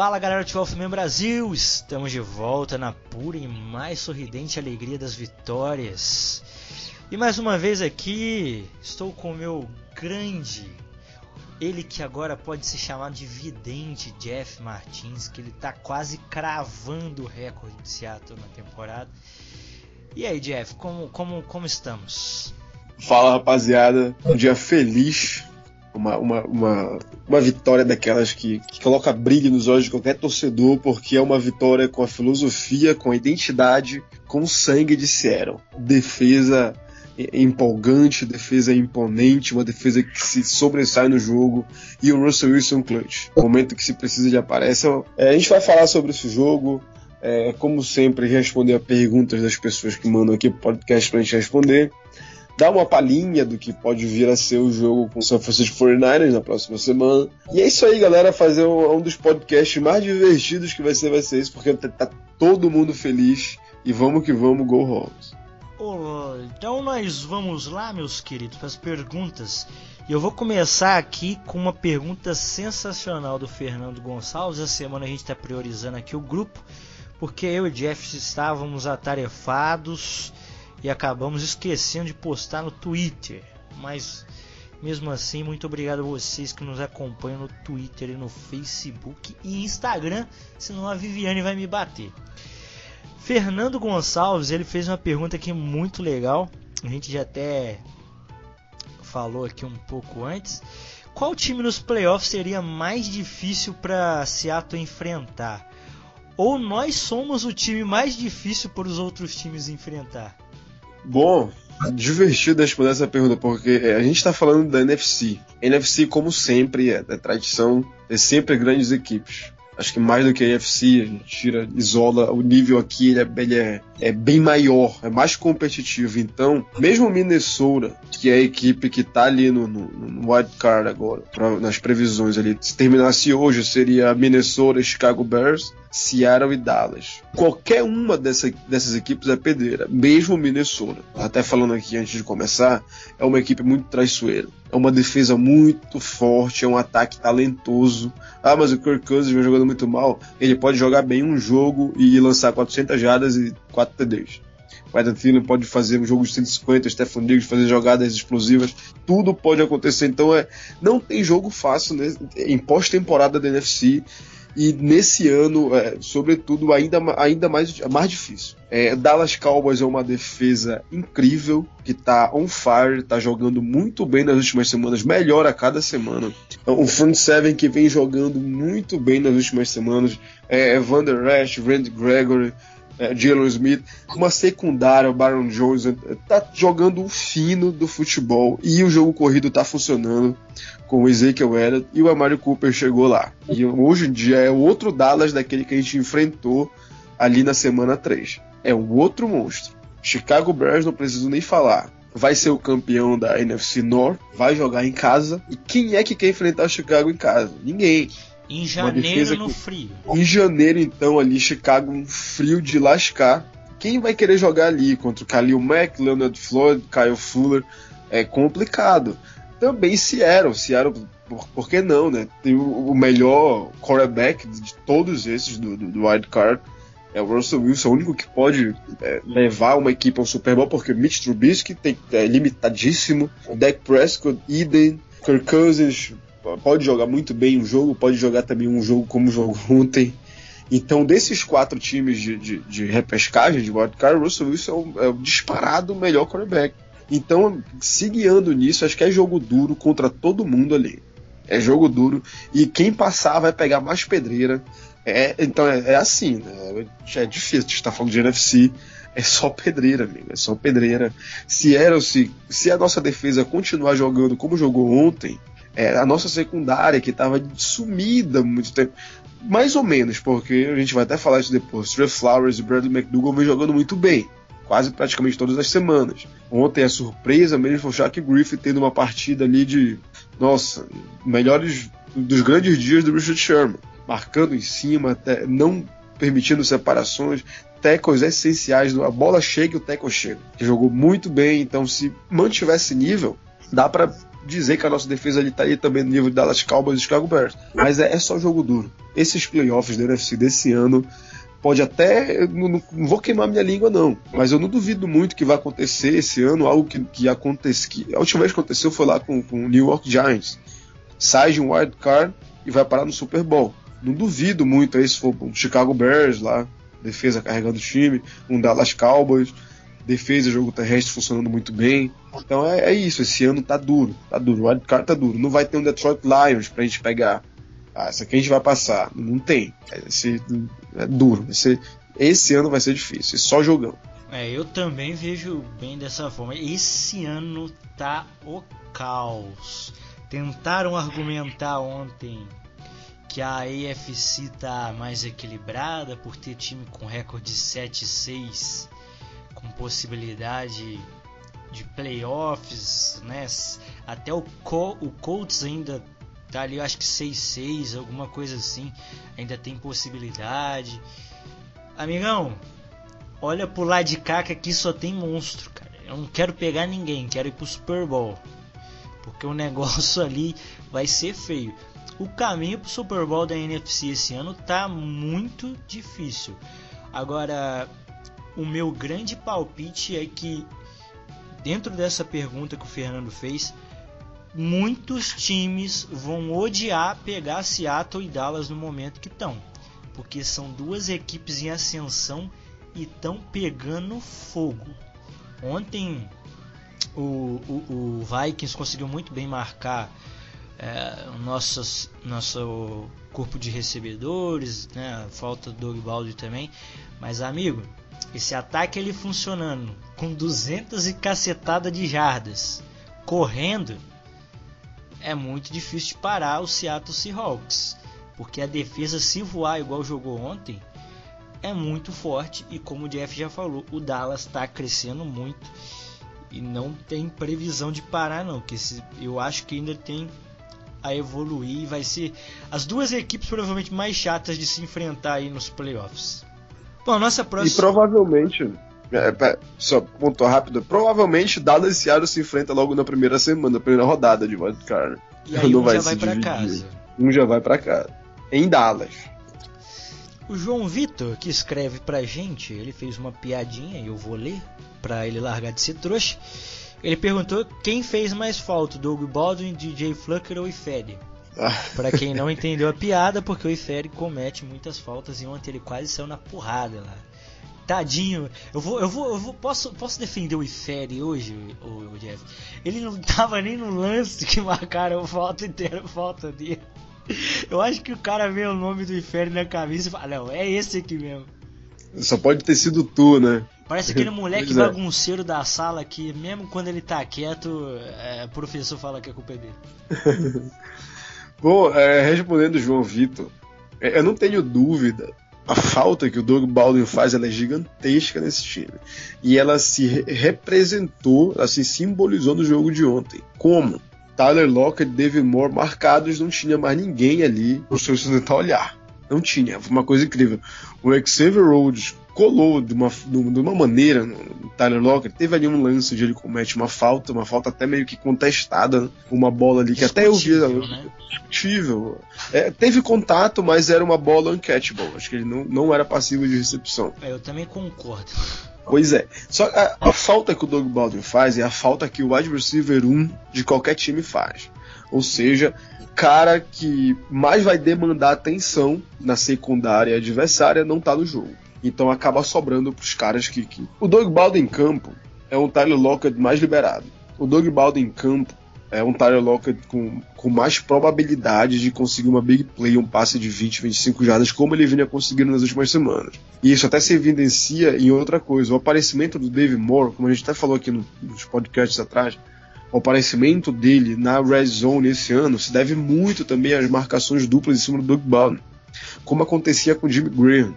Fala galera do Wolfman Brasil, estamos de volta na pura e mais sorridente alegria das vitórias. E mais uma vez aqui, estou com o meu grande, ele que agora pode se chamar de vidente, Jeff Martins, que ele tá quase cravando o recorde de Seattle na temporada. E aí, Jeff, como, como, como estamos? Fala rapaziada, um dia feliz, uma, uma, uma, uma vitória daquelas que, que coloca brilho nos olhos de qualquer torcedor, porque é uma vitória com a filosofia, com a identidade, com o sangue de Seattle. Defesa empolgante, defesa imponente, uma defesa que se sobressai no jogo e o Russell Wilson clutch. Momento que se precisa ele aparece. É, a gente vai falar sobre esse jogo, é, como sempre, responder a perguntas das pessoas que mandam aqui pro podcast pra gente responder. Dar uma palhinha do que pode vir a ser o jogo com o San Francisco 49ers na próxima semana. E é isso aí, galera. Fazer um, um dos podcasts mais divertidos que vai ser, vai ser isso, porque tá, tá todo mundo feliz. E vamos que vamos, Go Hawks. Então nós vamos lá, meus queridos, para as perguntas. E eu vou começar aqui com uma pergunta sensacional do Fernando Gonçalves. Essa semana a gente está priorizando aqui o grupo, porque eu e Jeff estávamos atarefados e acabamos esquecendo de postar no Twitter. Mas mesmo assim, muito obrigado a vocês que nos acompanham no Twitter no Facebook e Instagram, senão a Viviane vai me bater. Fernando Gonçalves, ele fez uma pergunta aqui muito legal. A gente já até falou aqui um pouco antes. Qual time nos playoffs seria mais difícil para Seattle enfrentar? Ou nós somos o time mais difícil para os outros times enfrentar? Bom, divertido responder essa pergunta, porque a gente está falando da NFC. NFC, como sempre, é, é tradição, é sempre grandes equipes. Acho que mais do que a AFC, a gente tira, isola o nível aqui, ele, é, ele é, é, bem maior, é mais competitivo. Então, mesmo o Minnesota, que é a equipe que está ali no, no, no wild card agora, pra, nas previsões ali, se terminasse hoje, seria Minnesota, Chicago Bears, Seattle e Dallas. Qualquer uma dessa, dessas equipes é pedreira, mesmo o Minnesota. Até falando aqui antes de começar, é uma equipe muito traiçoeira. É uma defesa muito forte, é um ataque talentoso. Ah, mas o Kirk Cousins vem jogando muito mal. Ele pode jogar bem um jogo e lançar 400 jardas e 4 TDs. O Adam Thielen pode fazer um jogo de 150, o Stephen Diggs fazer jogadas explosivas, tudo pode acontecer. Então é, não tem jogo fácil né? em pós-temporada da NFC e nesse ano, é, sobretudo, ainda, ainda mais, mais difícil. É, Dallas Cowboys é uma defesa incrível, que tá on fire, tá jogando muito bem nas últimas semanas, melhor a cada semana. Um front seven que vem jogando muito bem nas últimas semanas. É, Evander Rash, Randy Gregory, é, Jalen Smith, uma secundária, o Baron Jones, é, tá jogando o fino do futebol e o jogo corrido tá funcionando com o Ezekiel Elliott e o Amari Cooper chegou lá. E hoje em dia é outro Dallas daquele que a gente enfrentou ali na semana 3. É um outro monstro. Chicago Bears não preciso nem falar. Vai ser o campeão da NFC North, vai jogar em casa. E quem é que quer enfrentar o Chicago em casa? Ninguém. Em janeiro no que... frio. Em janeiro, então, ali, Chicago, um frio de lascar. Quem vai querer jogar ali contra o Khalil Mack, Leonard Floyd, Kyle Fuller? É complicado. Também Seattle. Seattle, por, por que não, né? Tem o, o melhor quarterback de todos esses do, do, do wild card. É o Russell Wilson, o único que pode é, levar uma equipe ao Super Bowl, porque Mitch Trubisky tem, é limitadíssimo. O Dak Prescott, Eden, Kirk Cousins pode jogar muito bem um jogo, pode jogar também um jogo como jogou ontem. Então, desses quatro times de, de, de repescagem de wildcard, o Russell Wilson é o, é o disparado melhor quarterback. Então, se guiando nisso, acho que é jogo duro contra todo mundo ali. É jogo duro. E quem passar vai pegar mais pedreira. É, então é, é assim, né? É difícil de estar falando de NFC. É só pedreira, amigo. É só pedreira. Se era, se, se a nossa defesa continuar jogando como jogou ontem, é, a nossa secundária que estava sumida há muito tempo. Mais ou menos, porque a gente vai até falar isso depois. Trey Flowers e Bradley McDougall vem jogando muito bem quase praticamente todas as semanas. Ontem a surpresa mesmo foi o Shaq Griffith tendo uma partida ali de, nossa, melhores dos grandes dias do Richard Sherman, marcando em cima, até, não permitindo separações, tackles essenciais, a bola chega e o tackle chega. Jogou muito bem, então se mantivesse nível, dá para dizer que a nossa defesa ali tá também no nível de Dallas Cowboys e Chicago Bears. Mas é, é só jogo duro. Esses playoffs da NFC desse ano pode até. Não, não, vou queimar minha língua, não. Mas eu não duvido muito que vai acontecer esse ano algo que, que acontece. Que a última vez que aconteceu foi lá com, com o New York Giants. Sai de um wild card e vai parar no Super Bowl. Não duvido muito aí se for um Chicago Bears lá, defesa carregando o time, um Dallas Cowboys defesa, jogo terrestre funcionando muito bem. Então é, é, isso, esse ano tá duro, tá duro, o wildcard tá duro. Não vai ter um Detroit Lions pra gente pegar. Ah, essa aqui a gente vai passar. Não tem. Esse, é duro. Esse, esse ano vai ser difícil, só jogão. É, eu também vejo bem dessa forma. Esse ano tá o caos. Tentaram argumentar ontem que a AFC tá mais equilibrada por ter time com recorde 7-6 com possibilidade de playoffs, né? Até o, Col o Colts ainda tá ali, acho que 6-6, alguma coisa assim, ainda tem possibilidade. Amigão, olha pro lado de cá que aqui só tem monstro, cara. Eu não quero pegar ninguém, quero ir pro Super Bowl. Porque o negócio ali vai ser feio. O caminho pro Super Bowl da NFC esse ano tá muito difícil. Agora, o meu grande palpite é que, dentro dessa pergunta que o Fernando fez, muitos times vão odiar pegar Seattle e Dallas no momento que estão. Porque são duas equipes em ascensão e estão pegando fogo. Ontem o, o, o, Vikings conseguiu muito bem marcar é, o nosso, corpo de recebedores, né, falta do Doug Baldi também. Mas amigo, esse ataque ele funcionando com 200 e cacetada de jardas, correndo, é muito difícil de parar o Seattle Seahawks, porque a defesa se voar igual jogou ontem é muito forte e como o Jeff já falou, o Dallas está crescendo muito e não tem previsão de parar não, que eu acho que ainda tem a evoluir e vai ser as duas equipes provavelmente mais chatas de se enfrentar aí nos playoffs. Bom, nossa próxima. E provavelmente. É, só ponto rápido. Provavelmente Dallas e Seattle se enfrenta logo na primeira semana, na primeira rodada de wildcard. E aí Não um vai já vai para casa. Um já vai para casa. Em Dallas. O João Vitor, que escreve pra gente, ele fez uma piadinha e eu vou ler pra ele largar de ser trouxa. Ele perguntou quem fez mais falta, Doug Baldwin, DJ Flucker ou Ifede. Para quem não entendeu a piada, porque o Ifere comete muitas faltas e ontem ele quase saiu na porrada lá. Tadinho, eu vou, eu vou, eu vou, posso, posso defender o Ifere hoje, o, o Jeff? Ele não tava nem no lance que marcaram falta inteira, falta dele. Eu acho que o cara vê o nome do Ifere na camisa e fala, não, é esse aqui mesmo. Só pode ter sido tu, né? Parece aquele moleque é. bagunceiro da sala que, mesmo quando ele tá quieto, é, o professor fala que a culpa é dele. Bom, é, respondendo o João Vitor, é, eu não tenho dúvida. A falta que o Doug Baldwin faz ela é gigantesca nesse time. E ela se representou, assim, simbolizou no jogo de ontem. Como? Tyler Lockett e David Moore marcados, não tinha mais ninguém ali para o seu tentar olhar. Não tinha, foi uma coisa incrível. O Xavier Rhodes colou de uma, de uma maneira no Tyler Lockett. Teve ali um lance onde ele comete uma falta, uma falta até meio que contestada, uma bola ali que até eu vi. Né? Discutível. É, teve contato, mas era uma bola uncatchable. Acho que ele não, não era passivo de recepção. É, eu também concordo. Pois é. Só a, a, falta que o Doug Baldwin faz é a falta que o wide receiver 1 de qualquer time faz. Ou seja, cara que mais vai demandar atenção na secundária adversária não tá no jogo. Então acaba sobrando pros caras que. que... O Doug Baldwin em campo é um Tyler Lockett mais liberado. O Doug Baldwin em campo é um Tyler Lockett com, com mais probabilidade de conseguir uma big play, um passe de 20, 25 jardas, como ele vinha conseguindo nas últimas semanas. E isso até se evidencia em outra coisa. O aparecimento do Dave Moore, como a gente até falou aqui no, nos podcasts atrás, o aparecimento dele na red zone esse ano se deve muito também às marcações duplas em cima do Doug Baldwin, como acontecia com o Jimmy Graham.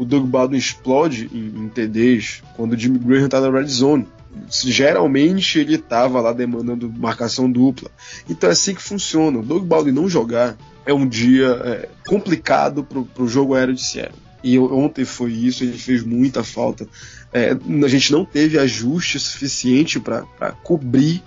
O Doug Baldwin explode em, em TDs quando o Jimmy Graham tá na red zone. Geralmente ele estava lá demandando marcação dupla. Então é assim que funciona. O Doug Baldwin não jogar é um dia é, complicado pro, pro jogo aéreo de Seattle. E ontem foi isso, ele fez muita falta. É, a gente não teve ajuste suficiente para cobrir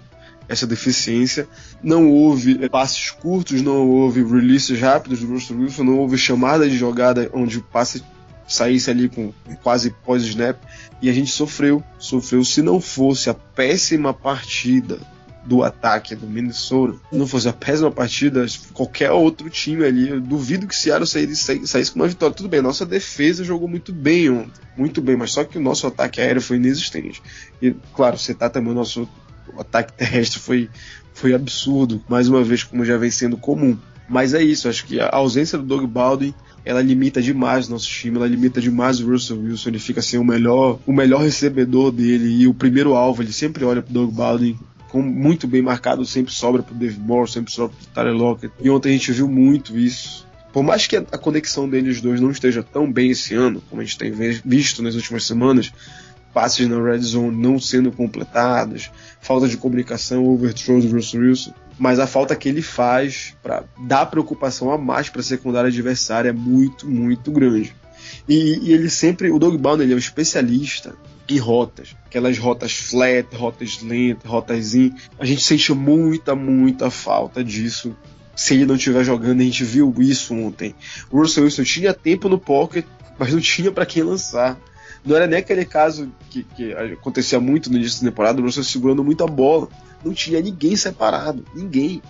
essa deficiência. Não houve passes curtos, não houve releases rápidos do Russell Wilson, não houve chamada de jogada onde o passe saísse ali com quase pós-snap. E a gente sofreu, sofreu. Se não fosse a péssima partida do ataque do Minnesota, não fosse a péssima partida, qualquer outro time ali, eu duvido que Seattle saísse, saísse com uma vitória. Tudo bem, nossa defesa jogou muito bem ontem, muito bem, mas só que o nosso ataque aéreo foi inexistente. E, claro, você tá também o nosso ataque terrestre foi, foi absurdo, mais uma vez, como já vem sendo comum. Mas é isso, acho que a ausência do Doug Baldwin ela limita demais o nosso time, ela limita demais o Russell Wilson, ele fica assim o melhor, o melhor recebedor dele e o primeiro alvo, ele sempre olha pro Doug Baldwin muito bem marcado, sempre sobra pro Dave Moore, sempre sobra pro Tyler Lockett. E ontem a gente viu muito isso. Por mais que a conexão deles dois não esteja tão bem esse ano, como a gente tem visto nas últimas semanas, passes na red zone não sendo completados, falta de comunicação, overthrow do Russell Wilson, mas a falta que ele faz para dar preocupação a mais para a secundária adversária é muito, muito grande. E, e, ele sempre, o Doug Baldwin, ele é um especialista em rotas, aquelas rotas flat, rotas lentas, rotas in. A gente sente muita, muita falta disso. Se ele não estiver jogando, a gente viu isso ontem. O Russell Wilson tinha tempo no pocket, mas não tinha para quem lançar. Não era nem aquele caso que, que acontecia muito no início da temporada, o Russell segurando muita bola. Não tinha ninguém separado, ninguém.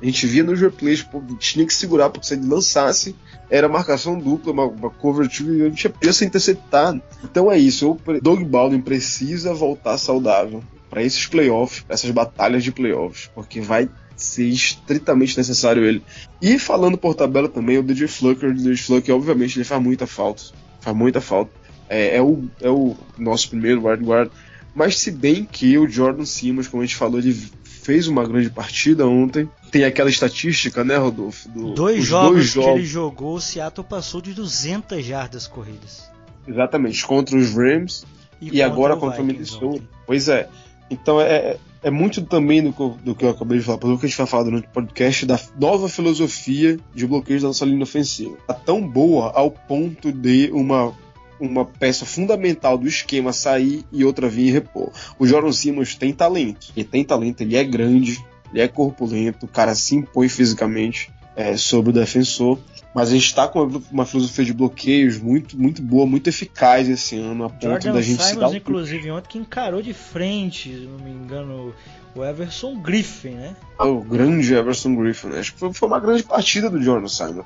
A gente via nos replays, pô, tinha que segurar, porque se ele lançasse, era marcação dupla, uma, uma cover two, e a gente ia ser interceptado. Então é isso, o Doug Baldwin precisa voltar saudável para esses playoffs, pra essas batalhas de playoffs, porque vai ser estritamente necessário ele. E falando por tabela também, o DJ Flucker, o DJ Flucker, obviamente, ele faz muita falta. Faz muita falta é, é, o, é o nosso primeiro wide guard. Mas se bem que o Jordan Simmons, como a gente falou, ele fez uma grande partida ontem. Tem aquela estatística, né, Rodolfo? Do, dois, jogos dois jogos que ele jogou, o Seattle passou de 200 jardas corridas. Exatamente, contra os Rams e, e agora contra o Minnesota. Pois é. Então é, é muito também do que, do que eu acabei de falar, pelo que a gente vai falar durante o podcast, da nova filosofia de bloqueios da nossa linha ofensiva. Tá tão boa ao ponto de uma uma peça fundamental do esquema sair e outra vir e repor. O Jordan Simmons tem talento. Ele tem talento, ele é grande, ele é corpulento, o cara se impõe fisicamente é, sobre o defensor. Mas a gente está com uma filosofia de bloqueios muito, muito boa, muito eficaz esse ano, a ponto Jordan da gente Simons, se dar. inclusive, ontem que encarou de frente, se não me engano, o Everson Griffin, né? O grande Everson Griffin, né? Acho que foi, foi uma grande partida do Jordan Simon.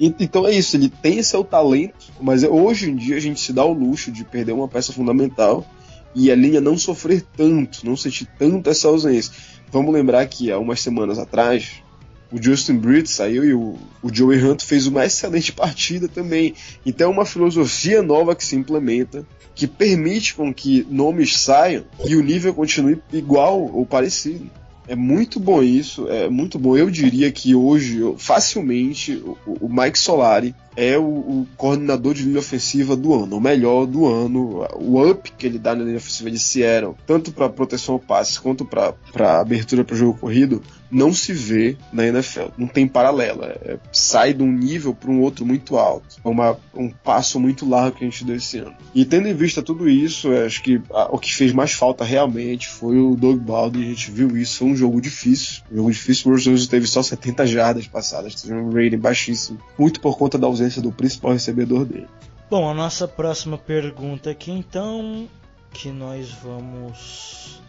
E, então é isso, ele tem seu talento, mas hoje em dia a gente se dá o luxo de perder uma peça fundamental e a linha não sofrer tanto, não sentir tanto essa ausência. Vamos lembrar que há umas semanas atrás o Justin Britt saiu e o, o Joey Hunt fez uma excelente partida também. Então é uma filosofia nova que se implementa, que permite com que nomes saiam e o nível continue igual ou parecido. É muito bom isso, é muito bom. Eu diria que hoje, facilmente, o, o Mike Solari é o, o, coordenador de linha ofensiva do ano, o melhor do ano. O up que ele dá na linha ofensiva de Seattle, tanto para proteção ao passe quanto para abertura para o jogo corrido, não se vê na NFL. Não tem paralela. É, sai de um nível para um outro muito alto. É um passo muito largo que a gente deu esse ano. E tendo em vista tudo isso, acho que a, o que fez mais falta realmente foi o Doug Baldwin. A gente viu isso. Foi um jogo difícil. Um jogo difícil. O Russell teve só 70 jardas passadas. Teve um rating baixíssimo. Muito por conta da ausência do principal recebedor dele. Bom, a nossa próxima pergunta aqui então, que nós vamos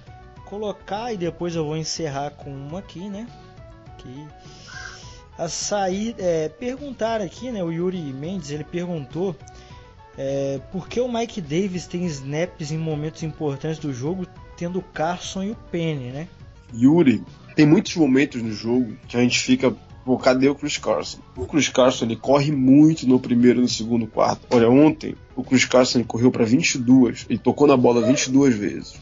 colocar e depois eu vou encerrar com uma aqui, né? Que a sair é, perguntar aqui, né? O Yuri Mendes ele perguntou é, por que o Mike Davis tem snaps em momentos importantes do jogo, tendo o Carson e o Penny, né? Yuri, tem muitos momentos no jogo que a gente fica Pô, cadê o Chris Carson? O Chris Carson ele corre muito no primeiro e no segundo quarto. Olha, ontem o Chris Carson correu para 22, ele tocou na bola 22 vezes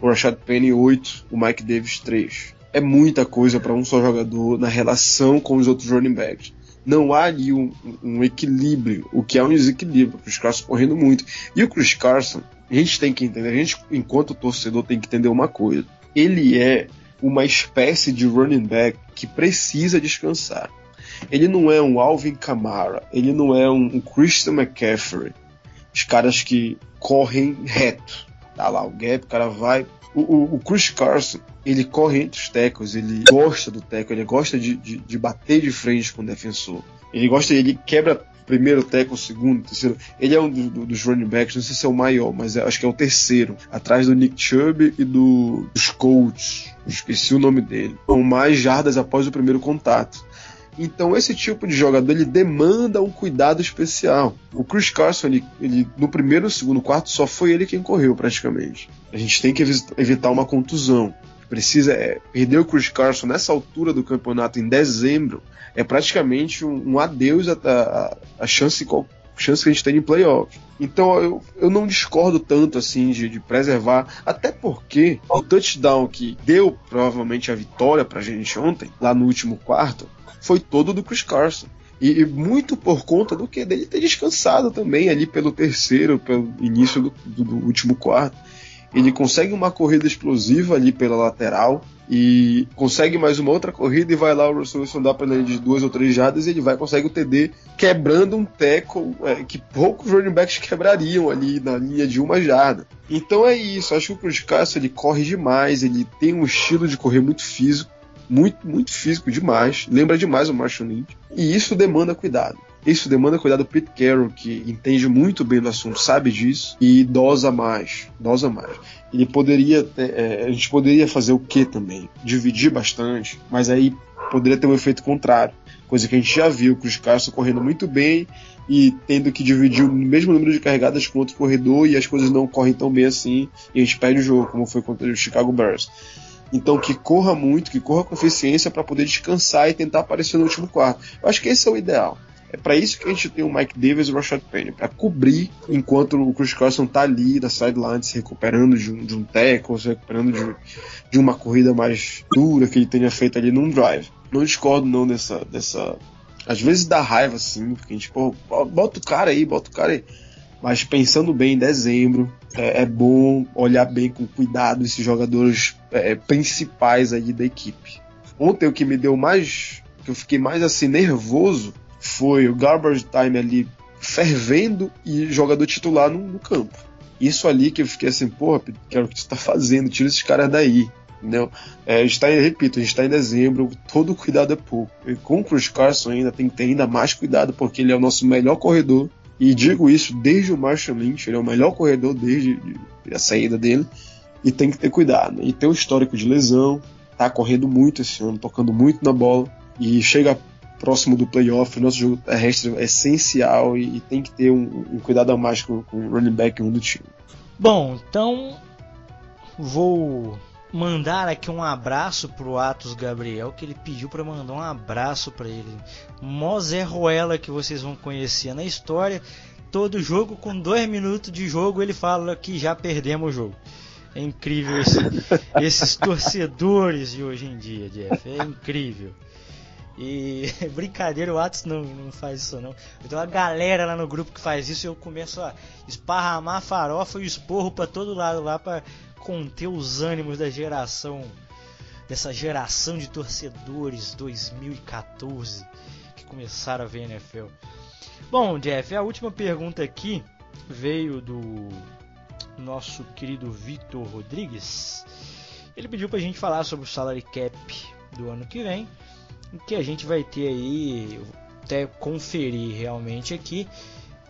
o Rashad Penny 8, o Mike Davis 3. É muita coisa para um só jogador na relação com os outros running backs. Não há ali um, um equilíbrio, o que é um desequilíbrio. O Chris Carson correndo muito. E o Chris Carson, a gente tem que entender, a gente, enquanto torcedor, tem que entender uma coisa. Ele é uma espécie de running back que precisa descansar. Ele não é um Alvin Kamara, ele não é um, Christian McCaffrey. Os caras que correm reto. Tá lá o gap, o cara vai. O, o, o Chris Carson, ele corre entre os tackles, ele gosta do tackle, ele gosta de, de, de bater de frente com o defensor. Ele gosta, ele quebra primeiro tackle, segundo, terceiro. Ele é um do, do, dos running backs, não sei se é o maior, mas é, acho que é o terceiro, atrás do Nick Chubb e do, dos Colts. Esqueci o nome dele. Com mais jardas após o primeiro contato. Então esse tipo de jogador ele demanda um cuidado especial. O Chris Carson, ele, ele, no primeiro, segundo, quarto, só foi ele quem correu praticamente. A gente tem que evitar uma contusão. Precisa é, perder o Chris Carson nessa altura do campeonato em dezembro é praticamente um, um adeus a, a, chance chance que a gente tem em playoffs. Então eu, eu não discordo tanto assim de, de, preservar, até porque o touchdown que deu provavelmente a vitória pra gente ontem, lá no último quarto, foi todo do Chris Carson. E, e, muito por conta do que dele ter descansado também ali pelo terceiro, pelo início do, do, do último quarto. Ele consegue uma corrida explosiva ali pela lateral e consegue mais uma outra corrida e vai lá o Russell Wilson dá para ele de duas ou três jardas e ele vai consegue o TD quebrando um tackle é, que poucos running backs quebrariam ali na linha de uma jarda. Então é isso, acho que o Chris Carson ele corre demais, ele tem um estilo de correr muito físico muito, muito físico demais, lembra demais o Marshall Lynch, e isso demanda cuidado. Isso demanda cuidado do Pete Carroll, que entende muito bem do assunto, sabe disso, e dosa mais, dosa mais. Ele poderia, é, a gente poderia fazer o que também? Dividir bastante, mas aí poderia ter um efeito contrário, coisa que a gente já viu, com os Carson correndo muito bem e tendo que dividir o mesmo número de carregadas com outro corredor e as coisas não correm tão bem assim e a gente perde o jogo, como foi contra o Chicago Bears. Então que corra muito, que corra com eficiência para poder descansar e tentar aparecer no último quarto. Eu acho que esse é o ideal. É para isso que a gente tem o Mike Davis e o Rashad Penny, para cobrir enquanto o Chris Carson tá ali da sideline se recuperando de um, de um tackle, se recuperando de, de uma corrida mais dura que ele tenha feito ali num drive. Não discordo não dessa, dessa às vezes dá raiva assim, porque a gente, pô, bota o cara aí, bota o cara aí. Mas pensando bem em dezembro, é, é bom olhar bem com cuidado esses jogadores é, principais aí da equipe. Ontem o que me deu mais. que eu fiquei mais assim nervoso foi o garbage time ali fervendo e jogador titular no, no campo. Isso ali que eu fiquei assim, porra, quero que você tá fazendo, tira esses caras daí. Entendeu? É, a gente tá, repito, a gente está em dezembro, todo cuidado é pouco. E com o Chris Carson ainda tem que ter ainda mais cuidado, porque ele é o nosso melhor corredor e digo isso desde o Marshall Lynch, ele é o melhor corredor desde a saída dele. E tem que ter cuidado. E tem um histórico de lesão, tá correndo muito esse ano, tocando muito na bola. E chega próximo do playoff, o nosso jogo terrestre é essencial e, e tem que ter um, um, cuidado a mais com, com o running back um do time. Bom, então vou mandar aqui um abraço pro Atos Gabriel, que ele pediu para mandar um abraço para ele. Mosé Roela, que vocês vão conhecer na história. Todo jogo, com dois minutos de jogo, ele fala que já perdemos o jogo. É incrível esse, esses torcedores de hoje em dia, Jeff. É incrível. E brincadeira, o Atos não, não faz isso não. Eu tenho uma galera lá no grupo que faz isso e eu começo a esparramar farofa e esporro para todo lado lá para conter os ânimos da geração, dessa geração de torcedores 2014 que começaram a ver NFL. Bom, Jeff, a última pergunta aqui veio do nosso querido Victor Rodrigues. Ele pediu para a gente falar sobre o salary cap do ano que vem, que a gente vai ter aí até conferir realmente aqui.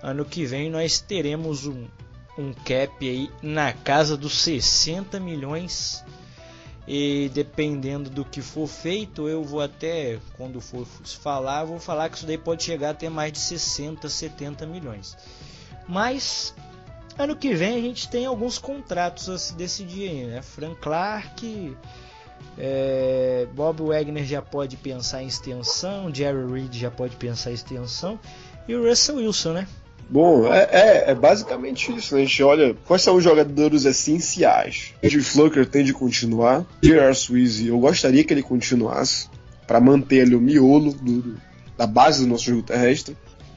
Ano que vem nós teremos um, um cap aí na casa dos 60 milhões. E dependendo do que for feito, eu vou até, quando for falar, vou falar que isso daí pode chegar até mais de 60, 70 milhões. Mas ano que vem a gente tem alguns contratos a se decidir aí, né? Frank Clark, é, Bob Wagner já pode pensar em extensão, Jerry Reed já pode pensar em extensão e o Russell Wilson, né? Bom, é, é, é, basicamente isso. Né? A gente olha quais são os jogadores essenciais. Ed Flucker tem de continuar. J.R. Sweezy, eu gostaria que ele continuasse para manter ali o miolo do, da base do nosso jogo terrestre.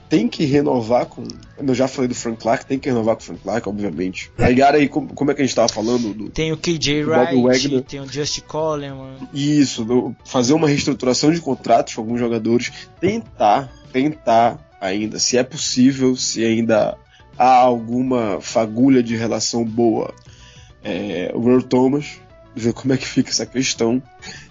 Tem que renovar com. Eu já falei do Frank Clark, tem que renovar com o Frank Clark, obviamente. Aí, aí como, como é que a gente tava falando? Do, Tem o KJ Wright, tem o Just Coleman. Isso, do- fazer uma reestruturação de contratos com alguns jogadores, tentar, tentar ainda, se é possível, se ainda há alguma fagulha de relação boa, é, o Earl Thomas, ver como é que fica essa questão.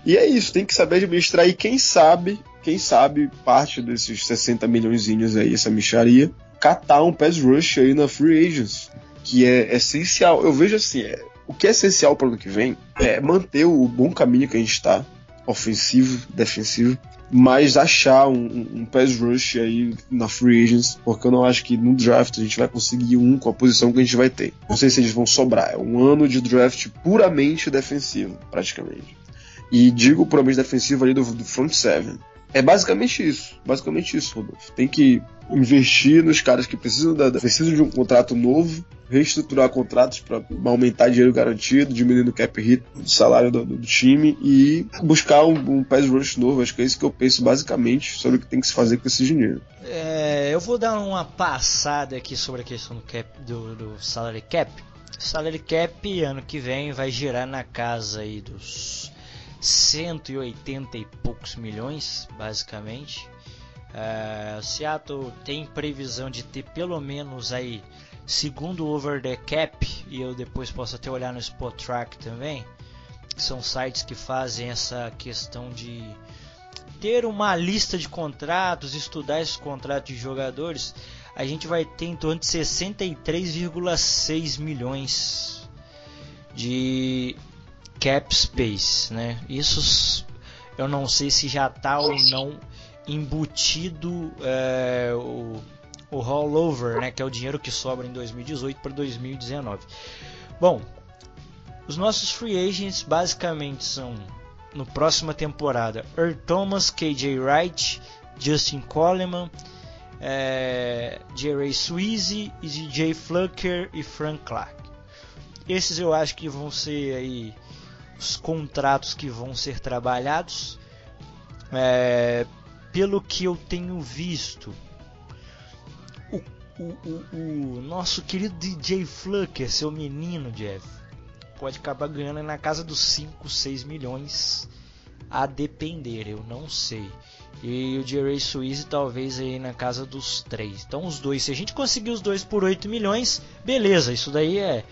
E é isso, tem que saber administrar e quem sabe, quem sabe, parte desses 60 milhões aí, essa micharia, catar um pass rush aí na free agents, que é essencial. Eu vejo assim, é, o que é essencial para o ano que vem é manter o bom caminho que a gente está, ofensivo, defensivo, mas achar um, um, pass rush aí na free agents, porque eu não acho que no draft a gente vai conseguir um com a posição que a gente vai ter. Não sei se eles vão sobrar. É um ano de draft puramente defensivo, praticamente. E digo puramente defensivo ali do, do front seven. É basicamente isso. Basicamente isso, Rodolfo. Tem que investir nos caras que precisam, da, precisam de um contrato novo, reestruturar contratos para aumentar dinheiro garantido, diminuindo o cap hit do salário do, do time e buscar um, um pass rush novo. Acho que é isso que eu penso basicamente sobre o que tem que se fazer com esse dinheiro. É, eu vou dar uma passada aqui sobre a questão do, cap, do, do salary cap. Salary cap ano que vem vai girar na casa aí dos 180 e poucos milhões, basicamente. É, Seattle tem previsão de ter pelo menos aí, segundo o over the cap, e eu depois posso até olhar no Spot Track também, que são sites que fazem essa questão de ter uma lista de contratos, estudar esses contratos de jogadores, a gente vai ter em torno de 63,6 milhões de cap space, né? Isso eu não sei se já está ou não embutido é, o, o rollover, né? Que é o dinheiro que sobra em 2018 para 2019. Bom, os nossos free agents basicamente são no próxima temporada Earl Thomas, KJ Wright, Justin Coleman, é, Jerry Sweezy, DJ Flucker e Frank Clark. Esses eu acho que vão ser aí os contratos que vão ser trabalhados. É, pelo que eu tenho visto, o, o, o, o nosso querido DJ Flucker, seu menino Jeff, pode acabar ganhando na casa dos 5, 6 milhões a depender, eu não sei. E o Jerry Sweezy talvez aí na casa dos 3. Então os dois, se a gente conseguir os dois por 8 milhões, beleza, isso daí é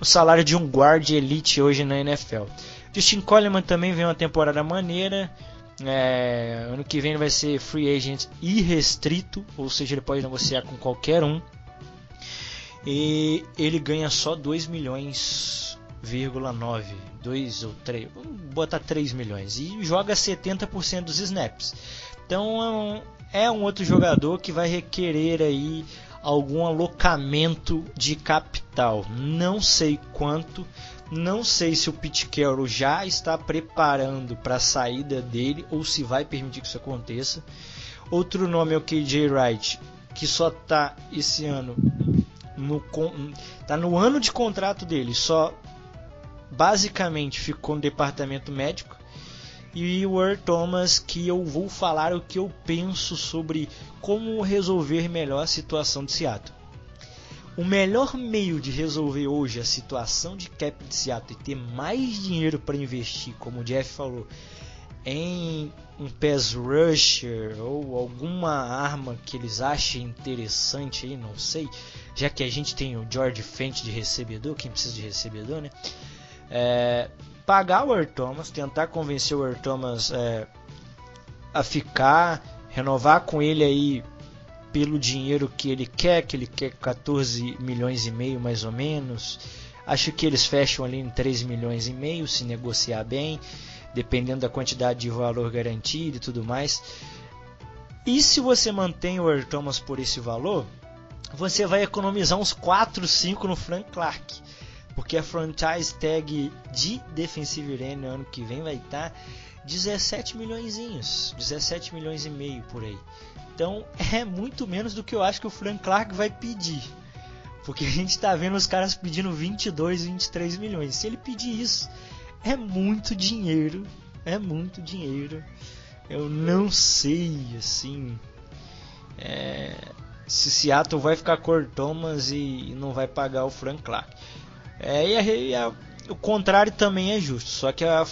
o salário de um guard elite hoje na NFL. Justin Coleman também vem uma temporada maneira. É, ano que vem ele vai ser free agent irrestrito, ou seja, ele pode negociar com qualquer um. E ele ganha só 2 milhões, 2 ou 3, vamos botar 3 milhões e joga 70% dos snaps. Então é um, é um outro jogador que vai requerer aí algum alocamento de capital. Não sei quanto, não sei se o Pete Carroll já está preparando para a saída dele ou se vai permitir que isso aconteça. Outro nome é o KJ Wright, que só está esse ano no tá no ano de contrato dele, só basicamente ficou no departamento médico. E o Earl Thomas, que eu vou falar o que eu penso sobre como resolver melhor a situação de Seattle. O melhor meio de resolver hoje a situação de cap de Seattle e ter mais dinheiro para investir, como o Jeff falou, em um pass rusher ou alguma arma que eles achem interessante aí, não sei, já que a gente tem o George Fent de recebedor, quem precisa de recebedor, né? É, pagar o Thomas, tentar convencer o Thomas é, a ficar, renovar com ele aí pelo dinheiro que ele quer, que ele quer 14 milhões e meio mais ou menos. Acho que eles fecham ali em 3 milhões e meio se negociar bem, dependendo da quantidade de valor garantido e tudo mais. E se você mantém o Earl Thomas por esse valor, você vai economizar uns 4, 5 no Frank Clark. Porque a franchise tag de Defensive End no ano que vem vai estar 17 milhões, 17 milhões e meio por aí. Então é muito menos do que eu acho que o Frank Clark vai pedir. Porque a gente está vendo os caras pedindo 22, 23 milhões. Se ele pedir isso, é muito dinheiro. É muito dinheiro. eu não sei, assim, é, se Seattle vai ficar com o Thomas e não vai pagar o Frank Clark. É, e, a, e a, o contrário também é justo, só que a,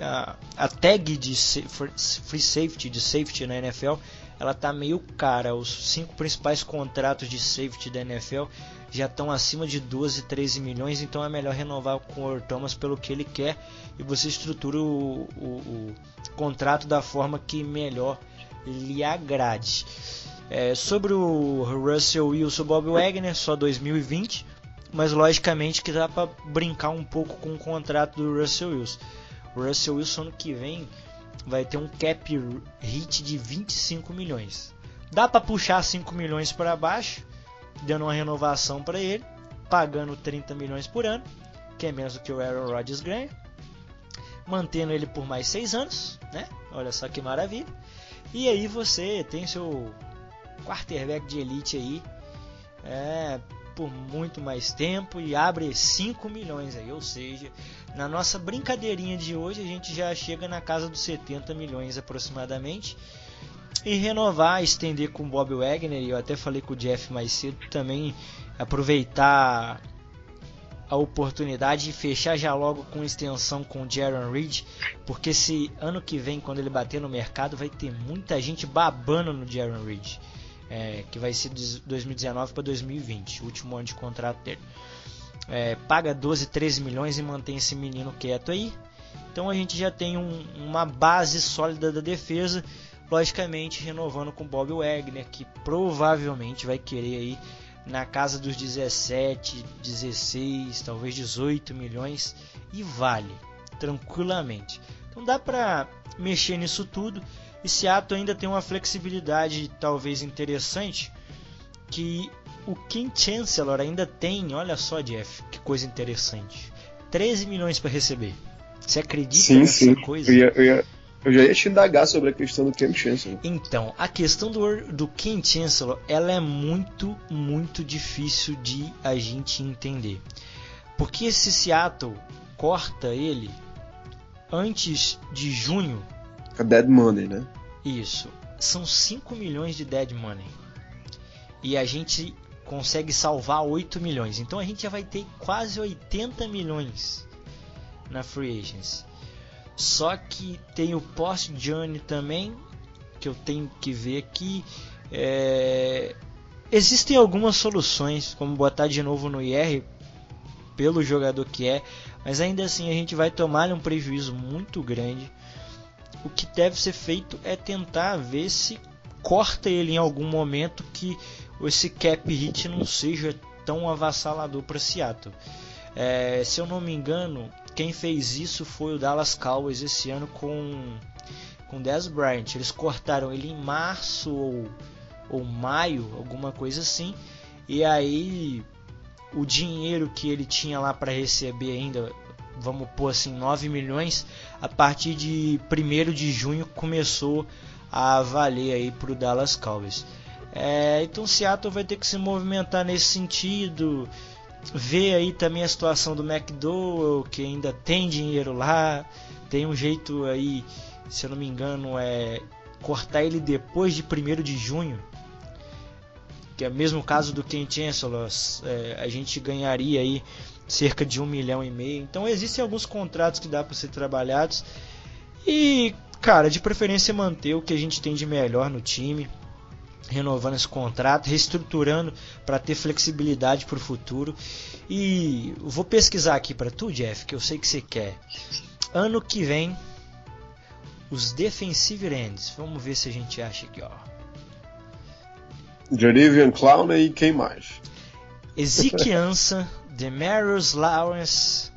a, a tag de free safety, de safety na NFL, ela tá meio cara. Os cinco principais contratos de safety da NFL já estão acima de 12, 13 milhões, então é melhor renovar com o Thomas pelo que ele quer e você estrutura o, o, o contrato da forma que melhor lhe agrade. É, sobre o Russell Wilson Bob Wagner, só 2020, mas logicamente que dá para brincar um pouco com o contrato do Russell Wilson. O Russell Wilson ano que vem vai ter um cap hit de 25 milhões. Dá para puxar 5 milhões para baixo, dando uma renovação para ele, pagando 30 milhões por ano, que é menos do que o Aaron Rodgers ganha, mantendo ele por mais 6 anos, né? Olha só que maravilha. E aí você tem seu quarterback de elite aí, é, por muito mais tempo e abre 5 milhões aí, ou seja, na nossa brincadeirinha de hoje a gente já chega na casa dos 70 milhões aproximadamente. E renovar, estender com o Bob Wagner, e eu até falei com o Jeff mais cedo também, aproveitar a oportunidade de fechar já logo com extensão com o Jaron Reed, porque se ano que vem, quando ele bater no mercado, vai ter muita gente babando no Jaron Reed é, que vai ser de 2019 para 2020, o último ano de contrato dele. É, paga 12, 13 milhões e mantém esse menino quieto aí. Então a gente já tem um, uma base sólida da defesa, logicamente renovando com Bob Wagner, que provavelmente vai querer aí na casa dos 17, 16, talvez 18 milhões e vale tranquilamente. Então dá para mexer nisso tudo. E Seattle ainda tem uma flexibilidade talvez interessante que o King Chancellor ainda tem, olha só, Jeff, que coisa interessante. 13 milhões para receber. Você acredita sim, nessa sim. coisa? Eu, ia, eu, ia, eu, já ia te indagar sobre a questão do King Chancellor. Então, a questão do, do King Chancellor ela é muito, muito difícil de a gente entender. Porque se Seattle corta ele antes de junho a dead money, né? Isso. São 5 milhões de dead money. E a gente consegue salvar 8 milhões. Então a gente já vai ter quase 80 milhões na free agency. Só que tem o post journey também que eu tenho que ver aqui. É... Existem algumas soluções, como botar de novo no IR pelo jogador que é, mas ainda assim a gente vai tomar um prejuízo muito grande o que deve ser feito é tentar ver se corta ele em algum momento que esse cap hit não seja tão avassalador para Seattle. É, se eu não me engano, quem fez isso foi o Dallas Cowboys esse ano com com Dez Bryant. Eles cortaram ele em março ou, ou maio, alguma coisa assim. E aí o dinheiro que ele tinha lá para receber ainda vamos pôr assim, 9 milhões, a partir de 1 de junho começou a valer aí para o Dallas Cowboys. É, então Seattle vai ter que se movimentar nesse sentido, ver aí também a situação do McDowell, que ainda tem dinheiro lá, tem um jeito aí, se eu não me engano, é cortar ele depois de 1 de junho, que é o mesmo caso do Ken Chancellor, é, a gente ganharia aí cerca de um milhão e meio. Então existem alguns contratos que dá para ser trabalhados e, cara, de preferência manter o que a gente tem de melhor no time, renovando esse contrato, reestruturando para ter flexibilidade para o futuro. E vou pesquisar aqui para tu, Jeff, que eu sei que você quer. Ano que vem, os defensive ends. Vamos ver se a gente acha aqui, ó. Jarivian Clown e quem mais? Ezequiança, Demarius Lawrence,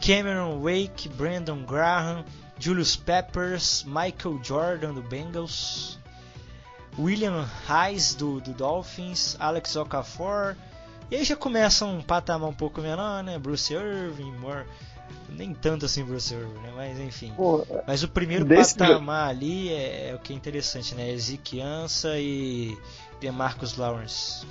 Cameron Wake, Brandon Graham, Julius Peppers, Michael Jordan do Bengals, William Hayes do, do Dolphins, Alex Okafor. E aí já começa um patamar um pouco menor, né? Bruce Irving, more, nem tanto assim Bruce Irving, né? Mas enfim. Pô, Mas o primeiro patamar ali é, é, o que é interessante, né? Ezequiança e DeMarcus Lawrence.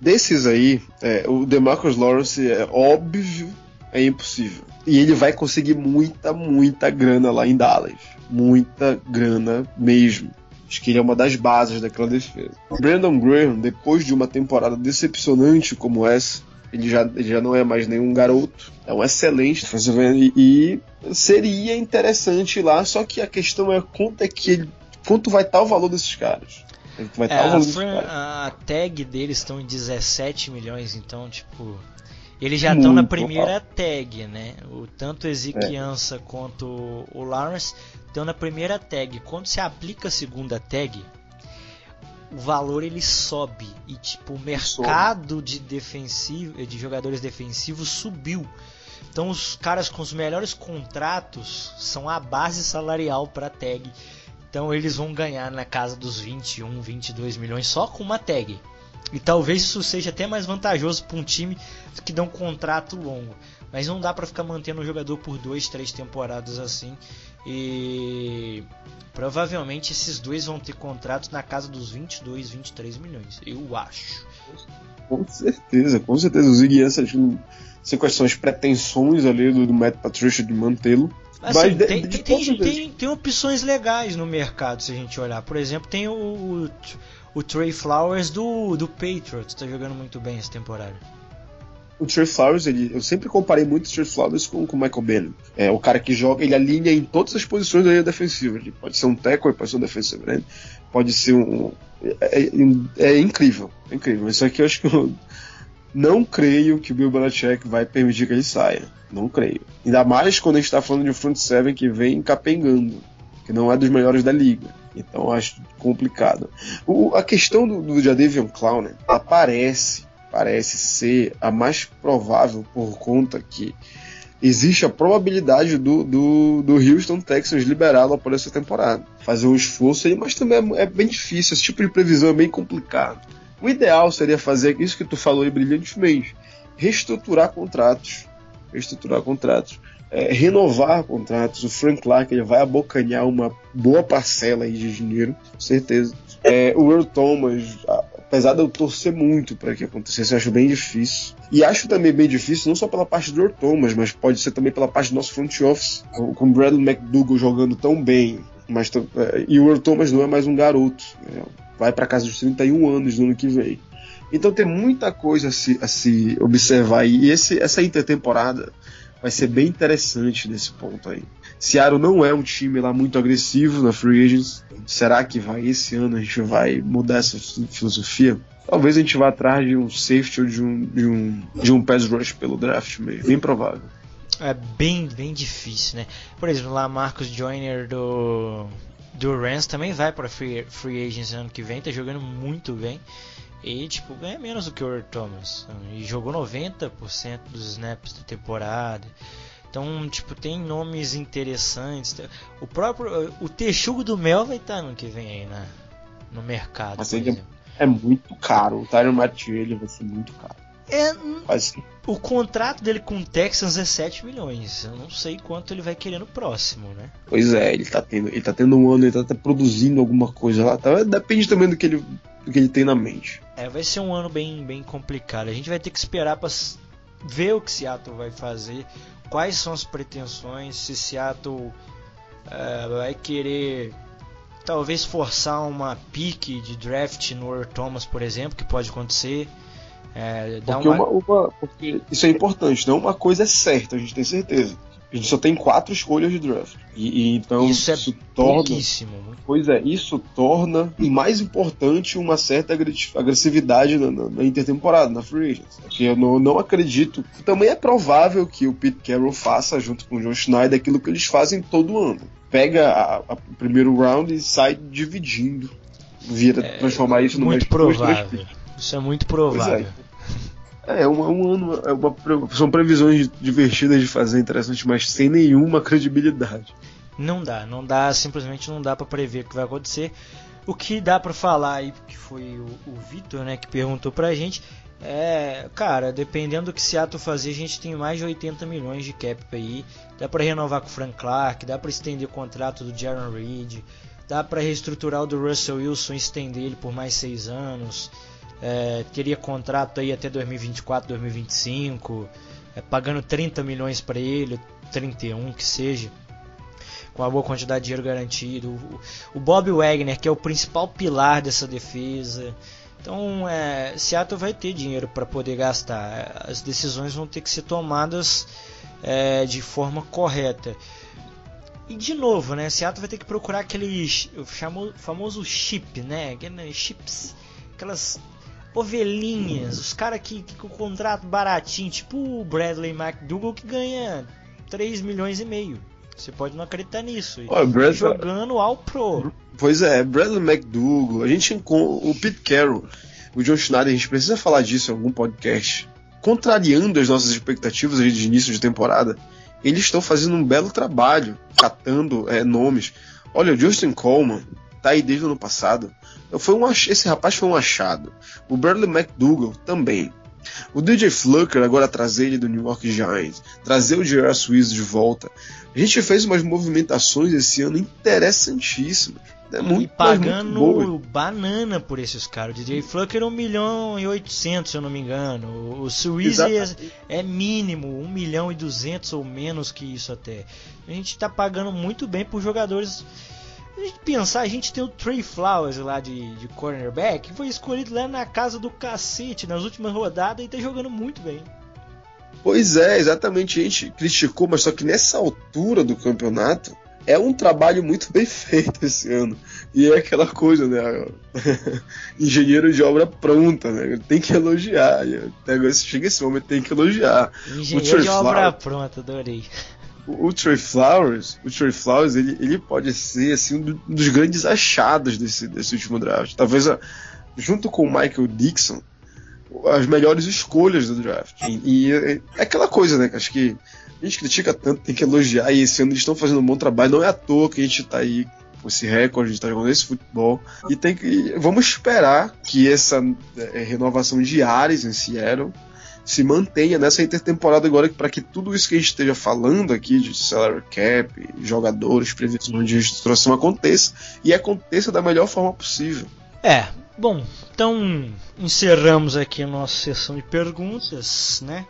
Desses aí, é, o DeMarcus Lawrence é óbvio, é impossível. E ele vai conseguir muita, muita grana lá em Dallas. Muita grana mesmo. Acho que ele é uma das bases daquela defesa. Brandon Graham, depois de uma temporada decepcionante como essa, ele já, ele já não é mais nenhum garoto. É um excelente e, e seria interessante ir lá, só que a questão é quanto é que ele, quanto vai estar o valor desses caras. Vai é, a, fran, a, tag deles estão em 17 milhões, então tipo eles já estão na primeira tag, né? O, tanto o Ezequiança é. quanto o Lawrence estão na primeira tag. Quando se aplica a segunda tag, o valor ele sobe e tipo o mercado de defensivo, de jogadores defensivos subiu. Então os caras com os melhores contratos são a base salarial para tag. Então eles vão ganhar na casa dos 21, 22 milhões só com uma tag. E talvez isso seja até mais vantajoso para um time que dá um contrato longo. Mas não dá para ficar mantendo o jogador por duas, três temporadas assim. E provavelmente esses dois vão ter contratos na casa dos 22, 23 milhões. Eu acho. Com certeza, com certeza. O Ziggy Ansah, são as pretensões ali do, do Matt Patricia de mantê-lo. Assim, Mas tem, de, de tem, tem, tem, opções legais no mercado se a gente olhar. Por exemplo, tem o, o o Trey Flowers do, do Patriots está jogando muito bem essa temporada. O Trey Flowers, ele, eu sempre comparei muito o Trey Flowers com, com o Michael Bennett. É o cara que joga, ele alinha em todas as posições da linha defensiva. Ele pode ser um tackle, pode ser um defensive end, pode ser um. É, é, é, incrível, é incrível. Isso aqui eu acho que eu não creio que o Bill Belichick vai permitir que ele saia. Não creio. Ainda mais quando a gente está falando de um front seven que vem capengando, que não é dos melhores da liga. Então acho complicado. O, a questão do, do Jadavion Clown aparece parece ser a mais provável por conta que existe a probabilidade do, do, do Houston Texans liberá-lo por essa temporada. Fazer um esforço aí, mas também é, é, bem difícil. Esse tipo de previsão é bem complicado. O ideal seria fazer isso que tu falou aí brilhantemente: reestruturar contratos. Reestruturar contratos é, renovar contratos. O Frank Clark ele vai abocanhar uma boa parcela de dinheiro, com certeza. É, o Earl Thomas, apesar de eu torcer muito para que acontecesse, eu acho bem difícil. E acho também bem difícil, não só pela parte do Earl Thomas, mas pode ser também pela parte do nosso front office, com o Bradley McDougall jogando tão bem. Mas, é, e o Earl Thomas não é mais um garoto, né? Vai para casa dos 31 anos no ano que vem. Então tem muita coisa a se, a se observar e esse, essa intertemporada vai ser bem interessante nesse ponto aí. Seattle não é um time lá muito agressivo na free agents. Será que vai esse ano a gente vai mudar essa filosofia? Talvez a gente vá atrás de um safety ou de um, de um, de um pass rush pelo draft mesmo. Bem provável. É bem, bem difícil, né? Por exemplo, lá Marcos Joyner do, do Rams também vai para free, free agents ano que vem, tá jogando muito bem. E, tipo, ganha menos do que o Earl Thomas. E jogou 90% dos snaps da temporada. Então, tipo, tem nomes interessantes. O próprio. O Texugo do Mel vai estar no que vem aí na, no mercado. Mas ele é, é, muito caro. O Tyron Mathieu ele vai ser muito caro. É, o contrato dele com o Texans é 7 milhões. Eu não sei quanto ele vai querer no próximo, né? Pois é, ele tá tendo, ele tá tendo um ano, ele tá, tá produzindo alguma coisa lá. Tá, depende também do que ele do que ele tem na mente. É, vai ser um ano bem, bem complicado. A gente vai ter que esperar para ver o que Seattle vai fazer, quais são as pretensões, se Seattle uh, vai querer talvez forçar uma pique de draft no Earl Thomas, por exemplo, que pode acontecer. É, porque, uma... Uma, uma, porque isso é importante, não uma coisa é certa, a gente tem certeza. A gente só tem quatro escolhas de draft. E, e então isso, é torna, pouquíssimo. Pois é, isso torna, e mais importante, uma certa agressividade na, na, na intertemporada, na free agents. Que eu não, não, acredito. Também é provável que o Pete Carroll faça, junto com o John Schneider, aquilo que eles fazem todo ano. Pega o primeiro round e sai dividindo. Vira, é, transformar isso numa Muito provável. Isso é muito provável. É, um, um ano, é uma, são previsões divertidas de fazer, interessantes, mas sem nenhuma credibilidade. Não dá, não dá, simplesmente não dá para prever o que vai acontecer. O que dá para falar aí, que foi o, o Vitor, né, que perguntou pra gente, é, cara, dependendo do que Seattle fazer, a gente tem mais de 80 milhões de cap aí. Dá para renovar com o Frank Clark, dá para estender o contrato do Jaron Reed, dá para reestruturar o do Russell Wilson estender ele por mais seis anos é, teria contrato aí até 2024, 2025. é, pagando 30 milhões para ele, 31 que seja, com uma boa quantidade de dinheiro garantido. O, o Bob Wagner, que é o principal pilar dessa defesa. Então, é, Seattle vai ter dinheiro para poder gastar. As decisões vão ter que ser tomadas é, de forma correta. E de novo, né? Seattle vai ter que procurar aquele famoso chip, né? Chips, aquelas ovelhinhas, os caras que, que com contrato baratinho, tipo o Bradley McDougall que ganha 3 milhões e meio. Você pode não acreditar nisso. Olha, Brad... Jogando ao pro. Pois é, Bradley McDougall, a gente encontra o Pete Carroll, o John Schneider, a gente precisa falar disso em algum podcast. Contrariando as nossas expectativas de início de temporada, eles estão fazendo um belo trabalho, catando é, nomes. Olha, o Justin Coleman tá aí desde o ano passado. Foi um, esse rapaz foi um achado. O Bradley McDougall também. O DJ Flucker agora trazer ele do New York Giants, trazer o J.R. Swiss de volta. A gente fez umas movimentações esse ano interessantíssimas. É muito, e pagando banana por esses caras. O DJ Flucker 1 milhão e 800, se eu não me engano. O Swiss é, é, mínimo 1 milhão e 200 ou menos que isso até. A gente está pagando muito bem por jogadores a gente pensar, a gente tem o Trey Flowers lá de, de cornerback, que foi escolhido lá na casa do cacete nas últimas rodadas e tá jogando muito bem. Pois é, exatamente. A gente criticou, mas só que nessa altura do campeonato é um trabalho muito bem feito esse ano. E é aquela coisa, né? Engenheiro de obra pronta, né? Tem que elogiar. Chega esse momento, tem que elogiar. Engenheiro de obra pronta, adorei o, Trey Flowers, o Trey Flowers, ele, ele pode ser assim um dos grandes achados desse, desse último draft. Talvez a, junto com o Michael Dixon, as melhores escolhas do draft. E, e é, aquela coisa, né? Que acho que a gente critica tanto, tem que elogiar. E esse ano eles estão fazendo um bom trabalho. Não é à toa que a gente está aí com esse recorde, a gente está jogando esse futebol. E tem que. Vamos esperar que essa é, renovação de Ares em Seattle se mantenha nessa intertemporada agora para que tudo isso que a gente esteja falando aqui de salary cap, jogadores, previsões de reestruturação aconteça e aconteça da melhor forma possível. É, bom, então encerramos aqui a nossa sessão de perguntas, né?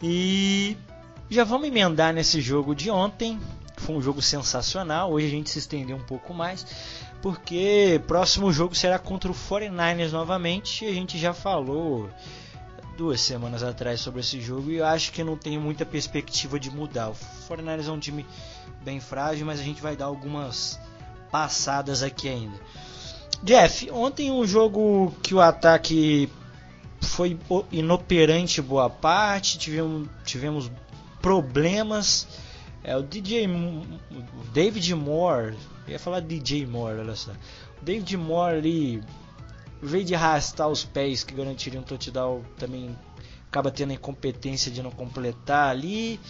E já vamos emendar nesse jogo de ontem. Foi um jogo sensacional. Hoje a gente se estendeu um pouco mais, porque próximo jogo será contra o 49ers novamente. A gente já falou duas semanas atrás sobre esse jogo e eu acho que não tem muita perspectiva de mudar. O Fortnite é um time bem frágil, mas a gente vai dar algumas passadas aqui ainda. Jeff, ontem um jogo que o ataque foi inoperante boa parte, tivemos, tivemos problemas. É, o DJ o David Moore, ia falar DJ Moore, olha só. O David Moore ali vez de arrastar os pés que garantiriam um touchdown, também acaba tendo a incompetência de não completar ali.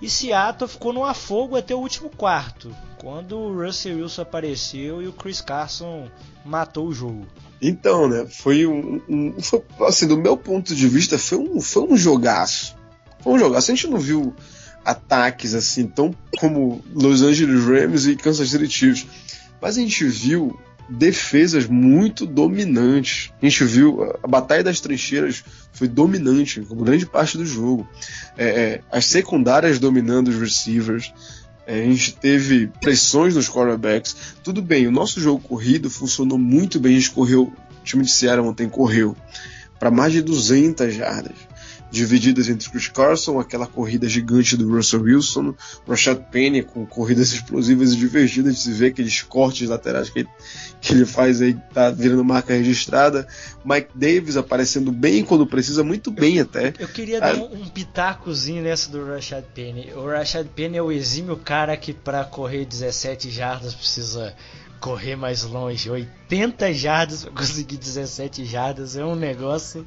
E Seattle ficou no afogo até o último quarto, quando o Russell Wilson apareceu e o Chris Carson matou o jogo. Então, né, foi um, um foi, assim, do meu ponto de vista, foi um, foi um jogaço. Foi um jogaço. A gente não viu ataques assim tão como Los Angeles Rams e Kansas City Chiefs, mas a gente viu defesas muito dominantes. A gente viu a batalha das trincheiras foi dominante, como grande parte do jogo. É, é, as secundárias dominando os receivers. É, a gente teve pressões nos quarterbacks. Tudo bem, o nosso jogo corrido funcionou muito bem. A gente correu, o time de Seattle ontem correu para mais de 200 jardas divididas entre Chris Carson, aquela corrida gigante do Russell Wilson, Rashad Penny com corridas explosivas e divertidas de se ver aqueles cortes laterais que ele, que ele faz aí, tá virando marca registrada. Mike Davis aparecendo bem quando precisa, muito bem até. Eu queria ah, dar um, um pitacozinho nessa do Rashad Penny. O Rashad Penny é o exímio cara que para correr 17 jardas precisa correr mais longe. 80 jardas para conseguir 17 jardas é um negócio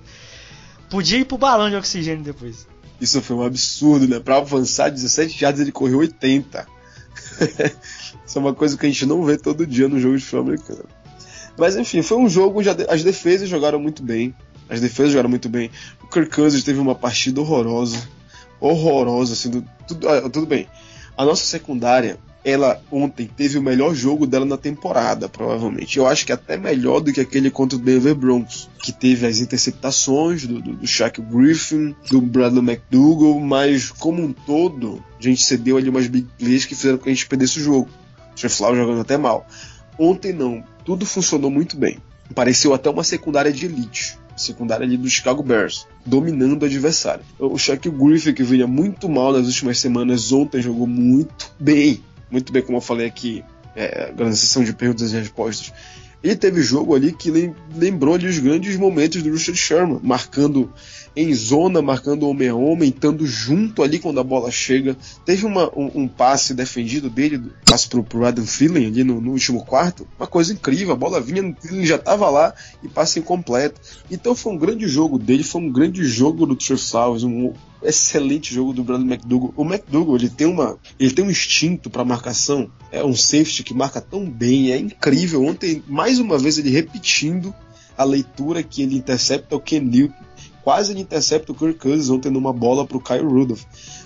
Podia ir pro balão de oxigênio depois. Isso foi um absurdo, né? Pra avançar 17 jardas ele correu 80. Isso é uma coisa que a gente não vê todo dia no jogo de futebol americano. Mas enfim, foi um jogo onde as defesas jogaram muito bem. As defesas jogaram muito bem. O Kirk Cousins teve uma partida horrorosa. Horrorosa, assim, do, tudo, ah, tudo bem. A nossa secundária ela ontem teve o melhor jogo dela na temporada, provavelmente. Eu acho que até melhor do que aquele contra o Denver Broncos, que teve as interceptações do, do, do Shaq Griffin, do Bradley McDougall, mas como um todo, a gente cedeu ali umas big plays que fizeram com que a gente perdesse o jogo. O Treflau jogando até mal. Ontem não, tudo funcionou muito bem. Pareceu até uma secundária de elite secundária ali do Chicago Bears, dominando o adversário. O Shaq Griffin, que vinha muito mal nas últimas semanas, ontem jogou muito bem muito bem como eu falei aqui, é, sessão de perguntas e respostas. Ele teve jogo ali que lembrou ali os grandes momentos do Richard Sherman, marcando em zona, marcando homem a homem, estando junto ali quando a bola chega. Teve uma, um, um, passe defendido dele, passe pro, pro Adam Thielen ali no, no, último quarto, uma coisa incrível, a bola vinha, ele já estava lá e passe incompleto. Então foi um grande jogo dele, foi um grande jogo do Trey Flowers, um, excelente jogo do Brandon McDougall. O McDougall ele tem uma, ele tem um instinto para marcação, é um safety que marca tão bem, é incrível. Ontem mais uma vez ele repetindo a leitura que ele intercepta o Ken Newton, quase ele intercepta o Kirk Cousins ontem numa bola para o Kyle Rudolph.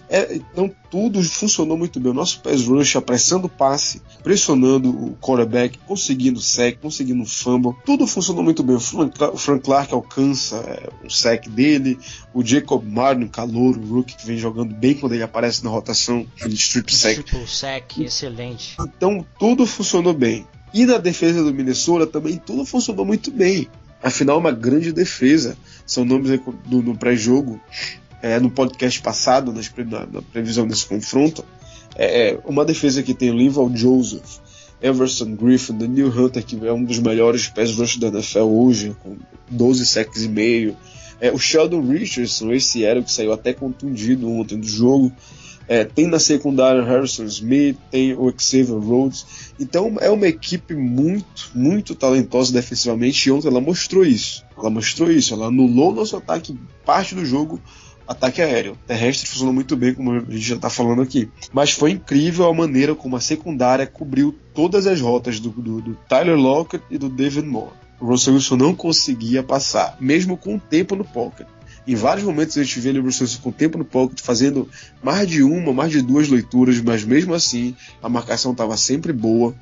É, então tudo funcionou muito bem. O nosso pass rush apressando o passe, pressionando o quarterback, conseguindo sec, conseguindo fumble. Tudo funcionou muito bem. O Frank Clark alcança é, o sec dele. O Jacob Martin, calor, o rookie que vem jogando bem quando ele aparece na rotação, aquele strip sec. Triple sec, excelente. Então tudo funcionou bem. E na defesa do Minnesota também tudo funcionou muito bem. Afinal, uma grande defesa. São nomes do, no pré-jogo é, no podcast passado, nas, na, na, previsão desse confronto, é, é uma defesa que tem Linval Joseph, Everson Griffin, Daniel Hunter, que é um dos melhores pés rush da NFL hoje, com 12 sacks e meio. É, o Sheldon Richardson, esse era que saiu até contundido ontem do jogo. É, tem na secundária Harrison Smith, tem o Xavier Rhodes. Então é uma equipe muito, muito talentosa defensivamente e ontem ela mostrou isso. Ela mostrou isso, ela anulou nosso ataque parte do jogo ataque aéreo. Terrestre funcionou muito bem, como a gente já está falando aqui. Mas foi incrível a maneira como a secundária cobriu todas as rotas do, do, do Tyler Lockett e do David Moore. O Russell Wilson não conseguia passar, mesmo com o tempo no pocket. Em vários momentos a gente vê o Russell Wilson com o tempo no pocket, fazendo mais de uma, mais de duas leituras, mas mesmo assim a marcação estava sempre boa.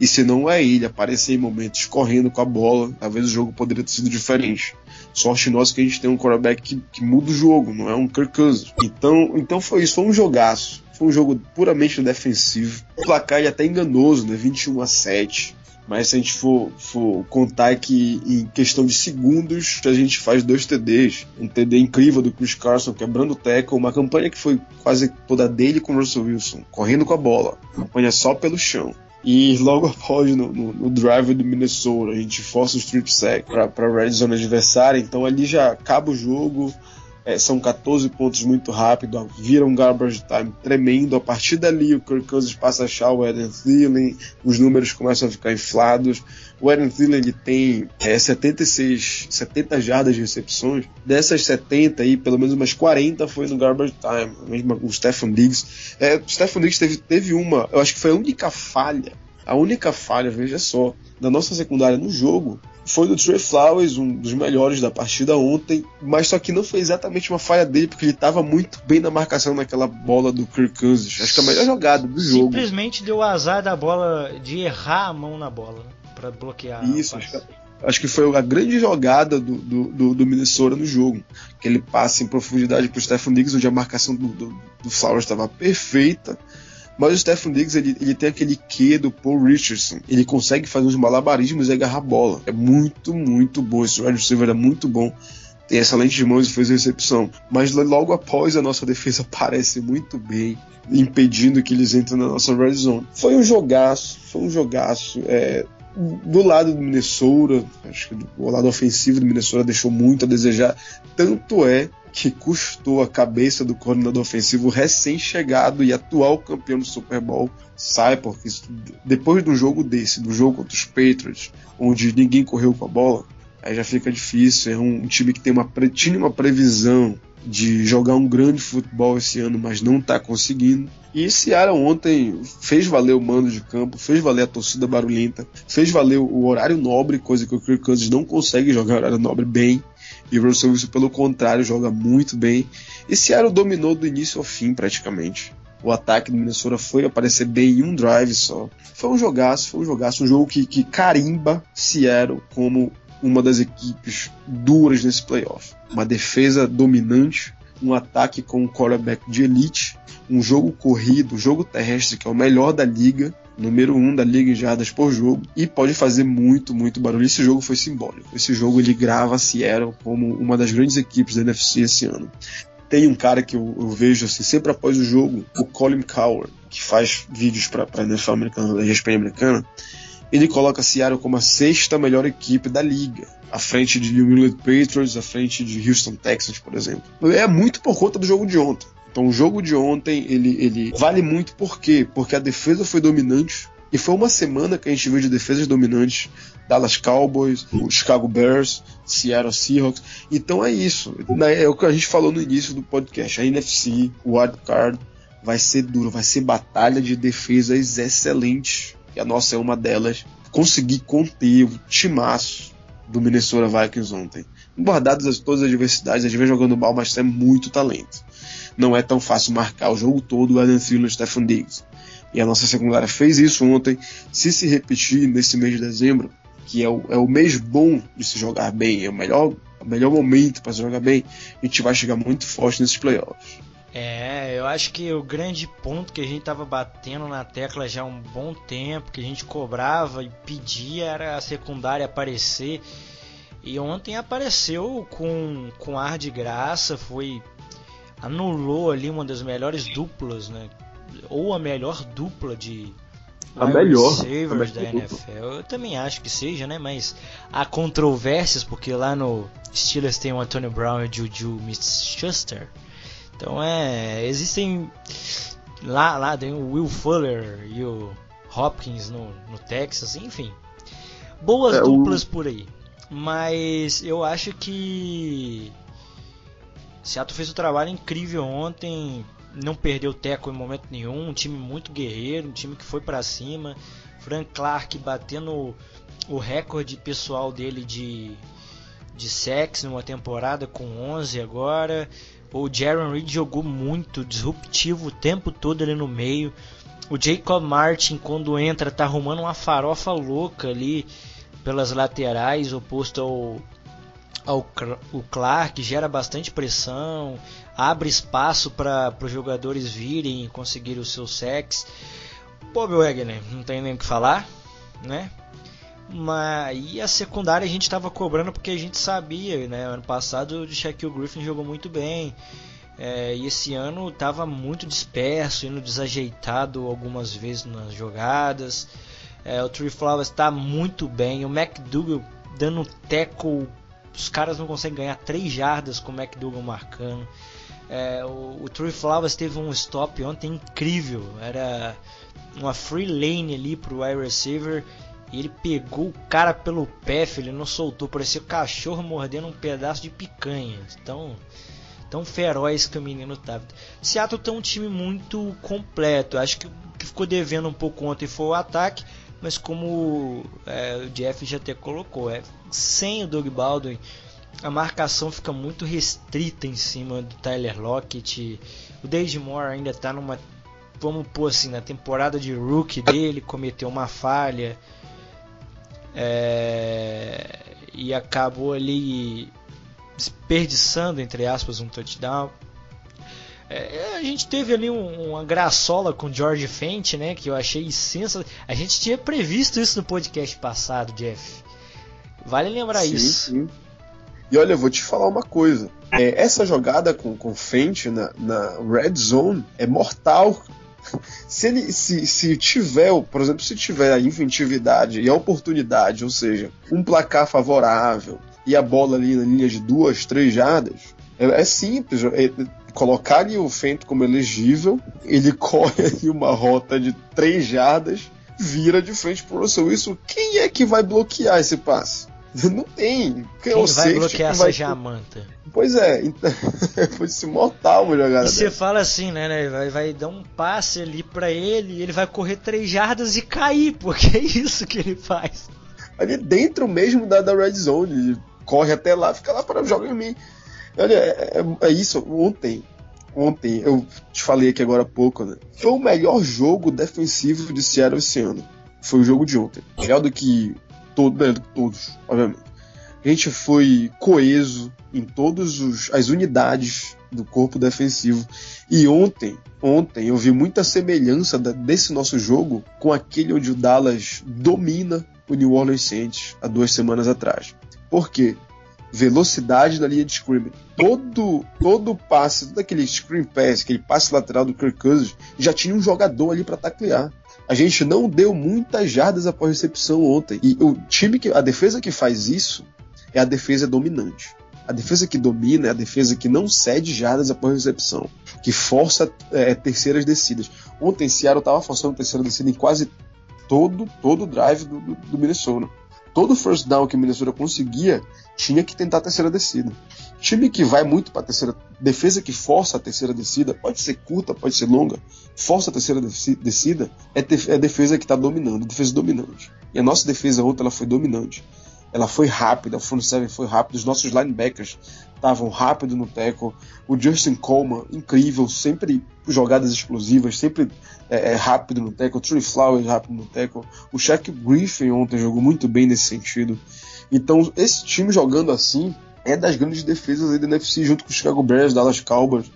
E se não é ele aparecer em momentos correndo com a bola, talvez o jogo poderia ter sido diferente. Sorte nossa que a gente tem um quarterback que, que muda o jogo, não é um Kirk Cousins. Então, então foi isso, foi um jogaço. Foi um jogo puramente defensivo. O placar é até enganoso, né? 21 a 7. Mas se a gente for, for contar que em questão de segundos a gente faz dois TDs. Um TD incrível do Chris Carson quebrando o tackle, uma campanha que foi quase toda dele com o Russell Wilson, correndo com a bola. Campanha só pelo chão. E logo após, no, no, no, drive do Minnesota, a gente força o strip sack para a red zone adversária, então ali já acaba o jogo. É, são 14 pontos muito rápido, vira um garbage time tremendo. A partir dali, o Kirk Cousins passa a achar o Eden Thielen, os números começam a ficar inflados. O Eden Thielen ele tem é, 76, 70 jardas de recepções. Dessas 70 aí, pelo menos umas 40 foi no garbage time. Mesmo o Stephen Diggs. É, o Stephen Diggs teve, teve uma, eu acho que foi a única falha, a única falha, veja só, da nossa secundária no jogo foi do Trey Flowers, um dos melhores da partida ontem, mas só que não foi exatamente uma falha dele, porque ele estava muito bem na marcação naquela bola do Kirk Cousins. Acho que a melhor jogada do jogo. Simplesmente deu o azar da bola, de errar a mão na bola, né? Para bloquear. Isso, acho que, acho que, foi a grande jogada do, do, do, Minnesota no jogo. Que ele passa em profundidade para o Stephen Diggs, onde a marcação do, do, do Flowers estava perfeita. Mas o Stephen Diggs ele, ele tem aquele quê do Paul Richardson. Ele consegue fazer uns malabarismos e agarrar a bola. É muito, muito bom. Esse wide receiver é muito bom. Tem excelentes mãos e fez a recepção. Mas logo após a nossa defesa aparece muito bem, impedindo que eles entrem na nossa red zone. Foi um jogaço, foi um jogaço. É, do lado do Minnesota, acho que o lado ofensivo do Minnesota deixou muito a desejar. Tanto é que custou a cabeça do coordenador ofensivo recém-chegado e atual campeão do Super Bowl porque depois do jogo desse, do jogo contra os Patriots, onde ninguém correu com a bola, aí já fica difícil. É um, um time que tem uma, tinha uma previsão de jogar um grande futebol esse ano, mas não está conseguindo. E Seara ontem fez valer o mando de campo, fez valer a torcida barulhenta, fez valer o horário nobre, coisa que o Kirk Cousins não consegue jogar horário nobre bem. E o Russell Wilson, pelo contrário, joga muito bem. E Seattle dominou do início ao fim, praticamente. O ataque do Minnesota foi aparecer bem em um drive só. Foi um jogaço, foi um jogaço, um jogo que, que carimba Seattle como uma das equipes duras nesse playoff. Uma defesa dominante, um ataque com um quarterback de elite, um jogo corrido, um jogo terrestre que é o melhor da liga, número um da liga em jardas por jogo e pode fazer muito, muito barulho. Esse jogo foi simbólico. Esse jogo ele grava a Seattle como uma das grandes equipes da NFC esse ano. Tem um cara que eu, eu vejo assim, sempre após o jogo, o Colin Coward, que faz vídeos para a NFL americana, da ESPN americana. Ele coloca Seattle como a sexta melhor equipe da liga, à frente de New England Patriots, à frente de Houston Texans, por exemplo. É muito por conta do jogo de ontem. Então o jogo de ontem ele, ele vale muito por quê? Porque a defesa foi dominante e foi uma semana que a gente viu de defesas dominantes Dallas Cowboys, o Chicago Bears, Seattle Seahawks. Então é isso. Né? É o que a gente falou no início do podcast. A NFC, o Wild Card vai ser duro, vai ser batalha de defesas excelentes. E a nossa é uma delas. Conseguir conter o timaço do Minnesota Vikings ontem. Guardadas todas as adversidades, às vezes jogando mal, mas tem muito talento não é tão fácil marcar o jogo todo o Adam Thielen e Stephen Diggs. E a nossa secundária fez isso ontem. Se se repetir nesse mês de dezembro, que é o, é o mês bom de se jogar bem, é o melhor, o melhor momento para se jogar bem, a gente vai chegar muito forte nesses playoffs. É, eu acho que o grande ponto que a gente estava batendo na tecla já há um bom tempo, que a gente cobrava e pedia era a secundária aparecer. E ontem apareceu com, com ar de graça, foi anulou ali uma das melhores duplas, né? Ou a melhor dupla de a melhor receivers da NFL. Eu também acho que seja, né? Mas há controvérsias porque lá no Steelers tem o Antonio Brown e o Juju Smith-Schuster. Então é, existem lá lá tem o Will Fuller e o Hopkins no, no Texas, enfim. Boas é, duplas o... por aí. Mas eu acho que Seattle fez um trabalho incrível ontem, não perdeu teco em momento nenhum, um time muito guerreiro, um time que foi para cima. Frank Clark batendo o recorde pessoal dele de de sacks numa temporada com 11 agora. O Jaron Reed jogou muito, disruptivo o tempo todo ali no meio. O Jacob Martin, quando entra, tá arrumando uma farofa louca ali pelas laterais, oposto ao ao o Clark, gera bastante pressão, abre espaço para os jogadores virem e conseguir os seus sacks. Bob Wagner, não tem nem o que falar, né? Mas e a secundária a gente estava cobrando porque a gente sabia, né? Ano passado o Shaquille Griffin jogou muito bem. É, e esse ano estava muito disperso, indo desajeitado algumas vezes nas jogadas. É, o Tree Flowers está muito bem. O McDougal dando teco os caras não conseguem ganhar 3 jardas com o McDougal marcando. É, o, o Trey Flowers teve um stop ontem incrível. Era uma free lane ali pro wide receiver. E ele pegou o cara pelo pé, filho, ele não soltou. Parecia cachorro mordendo um pedaço de picanha. Tão, tão feroz que o menino tava. Seattle tem um time muito completo. Acho que que ficou devendo um pouco ontem foi o ataque mas como é, o Jeff já até colocou, é, sem o Doug Baldwin a marcação fica muito restrita em cima do Tyler Lockett. O Dave Moore ainda está numa, vamos pôr assim, na temporada de rookie dele, cometeu uma falha é, e acabou ali desperdiçando, entre aspas, um touchdown. É, a gente teve ali um, uma graçola com George Fent, né? Que eu achei sensacional. A gente tinha previsto isso no podcast passado, Jeff. Vale lembrar sim, isso. Sim. E olha, eu vou te falar uma coisa. É, essa jogada com, com Fent na, na Red Zone é mortal. Se ele se, se tiver, por exemplo, se tiver a inventividade e a oportunidade, ou seja, um placar favorável e a bola ali na linha de duas, três jardas, é, é simples. É, colocarem o Fento como elegível, ele corre ali uma rota de três jardas, vira de frente pro Russell Wilson. Quem é que vai bloquear esse passe? Não tem. Quem, vai bloquear essa vai... jamanta? Pois é, então, foi se mortal uma jogada. E você fala assim, né, né? Vai, vai dar um passe ali para ele, ele vai correr três jardas e cair, porque é isso que ele faz. Ali dentro mesmo da, da red zone, ele corre até lá, fica lá para jogar em mim. Olha, é, é, é, isso. Ontem, ontem, eu te falei aqui agora há pouco, né? Foi o melhor jogo defensivo de Seattle esse ano. Foi o jogo de ontem. Melhor do que, todo, né, todos, obviamente. A gente foi coeso em todas as unidades do corpo defensivo. E ontem, ontem eu vi muita semelhança da, desse nosso jogo com aquele onde o Dallas domina o New Orleans Saints há duas semanas atrás. Por quê? Velocidade na linha de scrimmage. Todo, todo passe, todo aquele screen pass, aquele passe lateral do Kirk Cousins, já tinha um jogador ali para taclear. A gente não deu muitas jardas após recepção ontem. E o time que. A defesa que faz isso é a defesa dominante. A defesa que domina é a defesa que não cede jardas após recepção, que força é, terceiras descidas. Ontem Seattle estava forçando terceira descida em quase todo todo o drive do, do, do, Minnesota. Todo first down que o Minnesota conseguia tinha que tentar terceira descida. Time que vai muito para a terceira defesa que força a terceira descida, pode ser curta, pode ser longa, força a terceira descida, é, é a defesa que está dominando, defesa dominante. E a nossa defesa ontem ela foi dominante ela foi rápida, o front seven foi rápido, os nossos linebackers estavam rápido no tackle, o Justin Coleman, incrível, sempre jogadas explosivas, sempre é, é, rápido no tackle, o Trey Flowers rápido no tackle, o Shaq Griffin ontem jogou muito bem nesse sentido. Então, esse time jogando assim é das grandes defesas da NFC, junto com o Chicago Bears, Dallas Cowboys.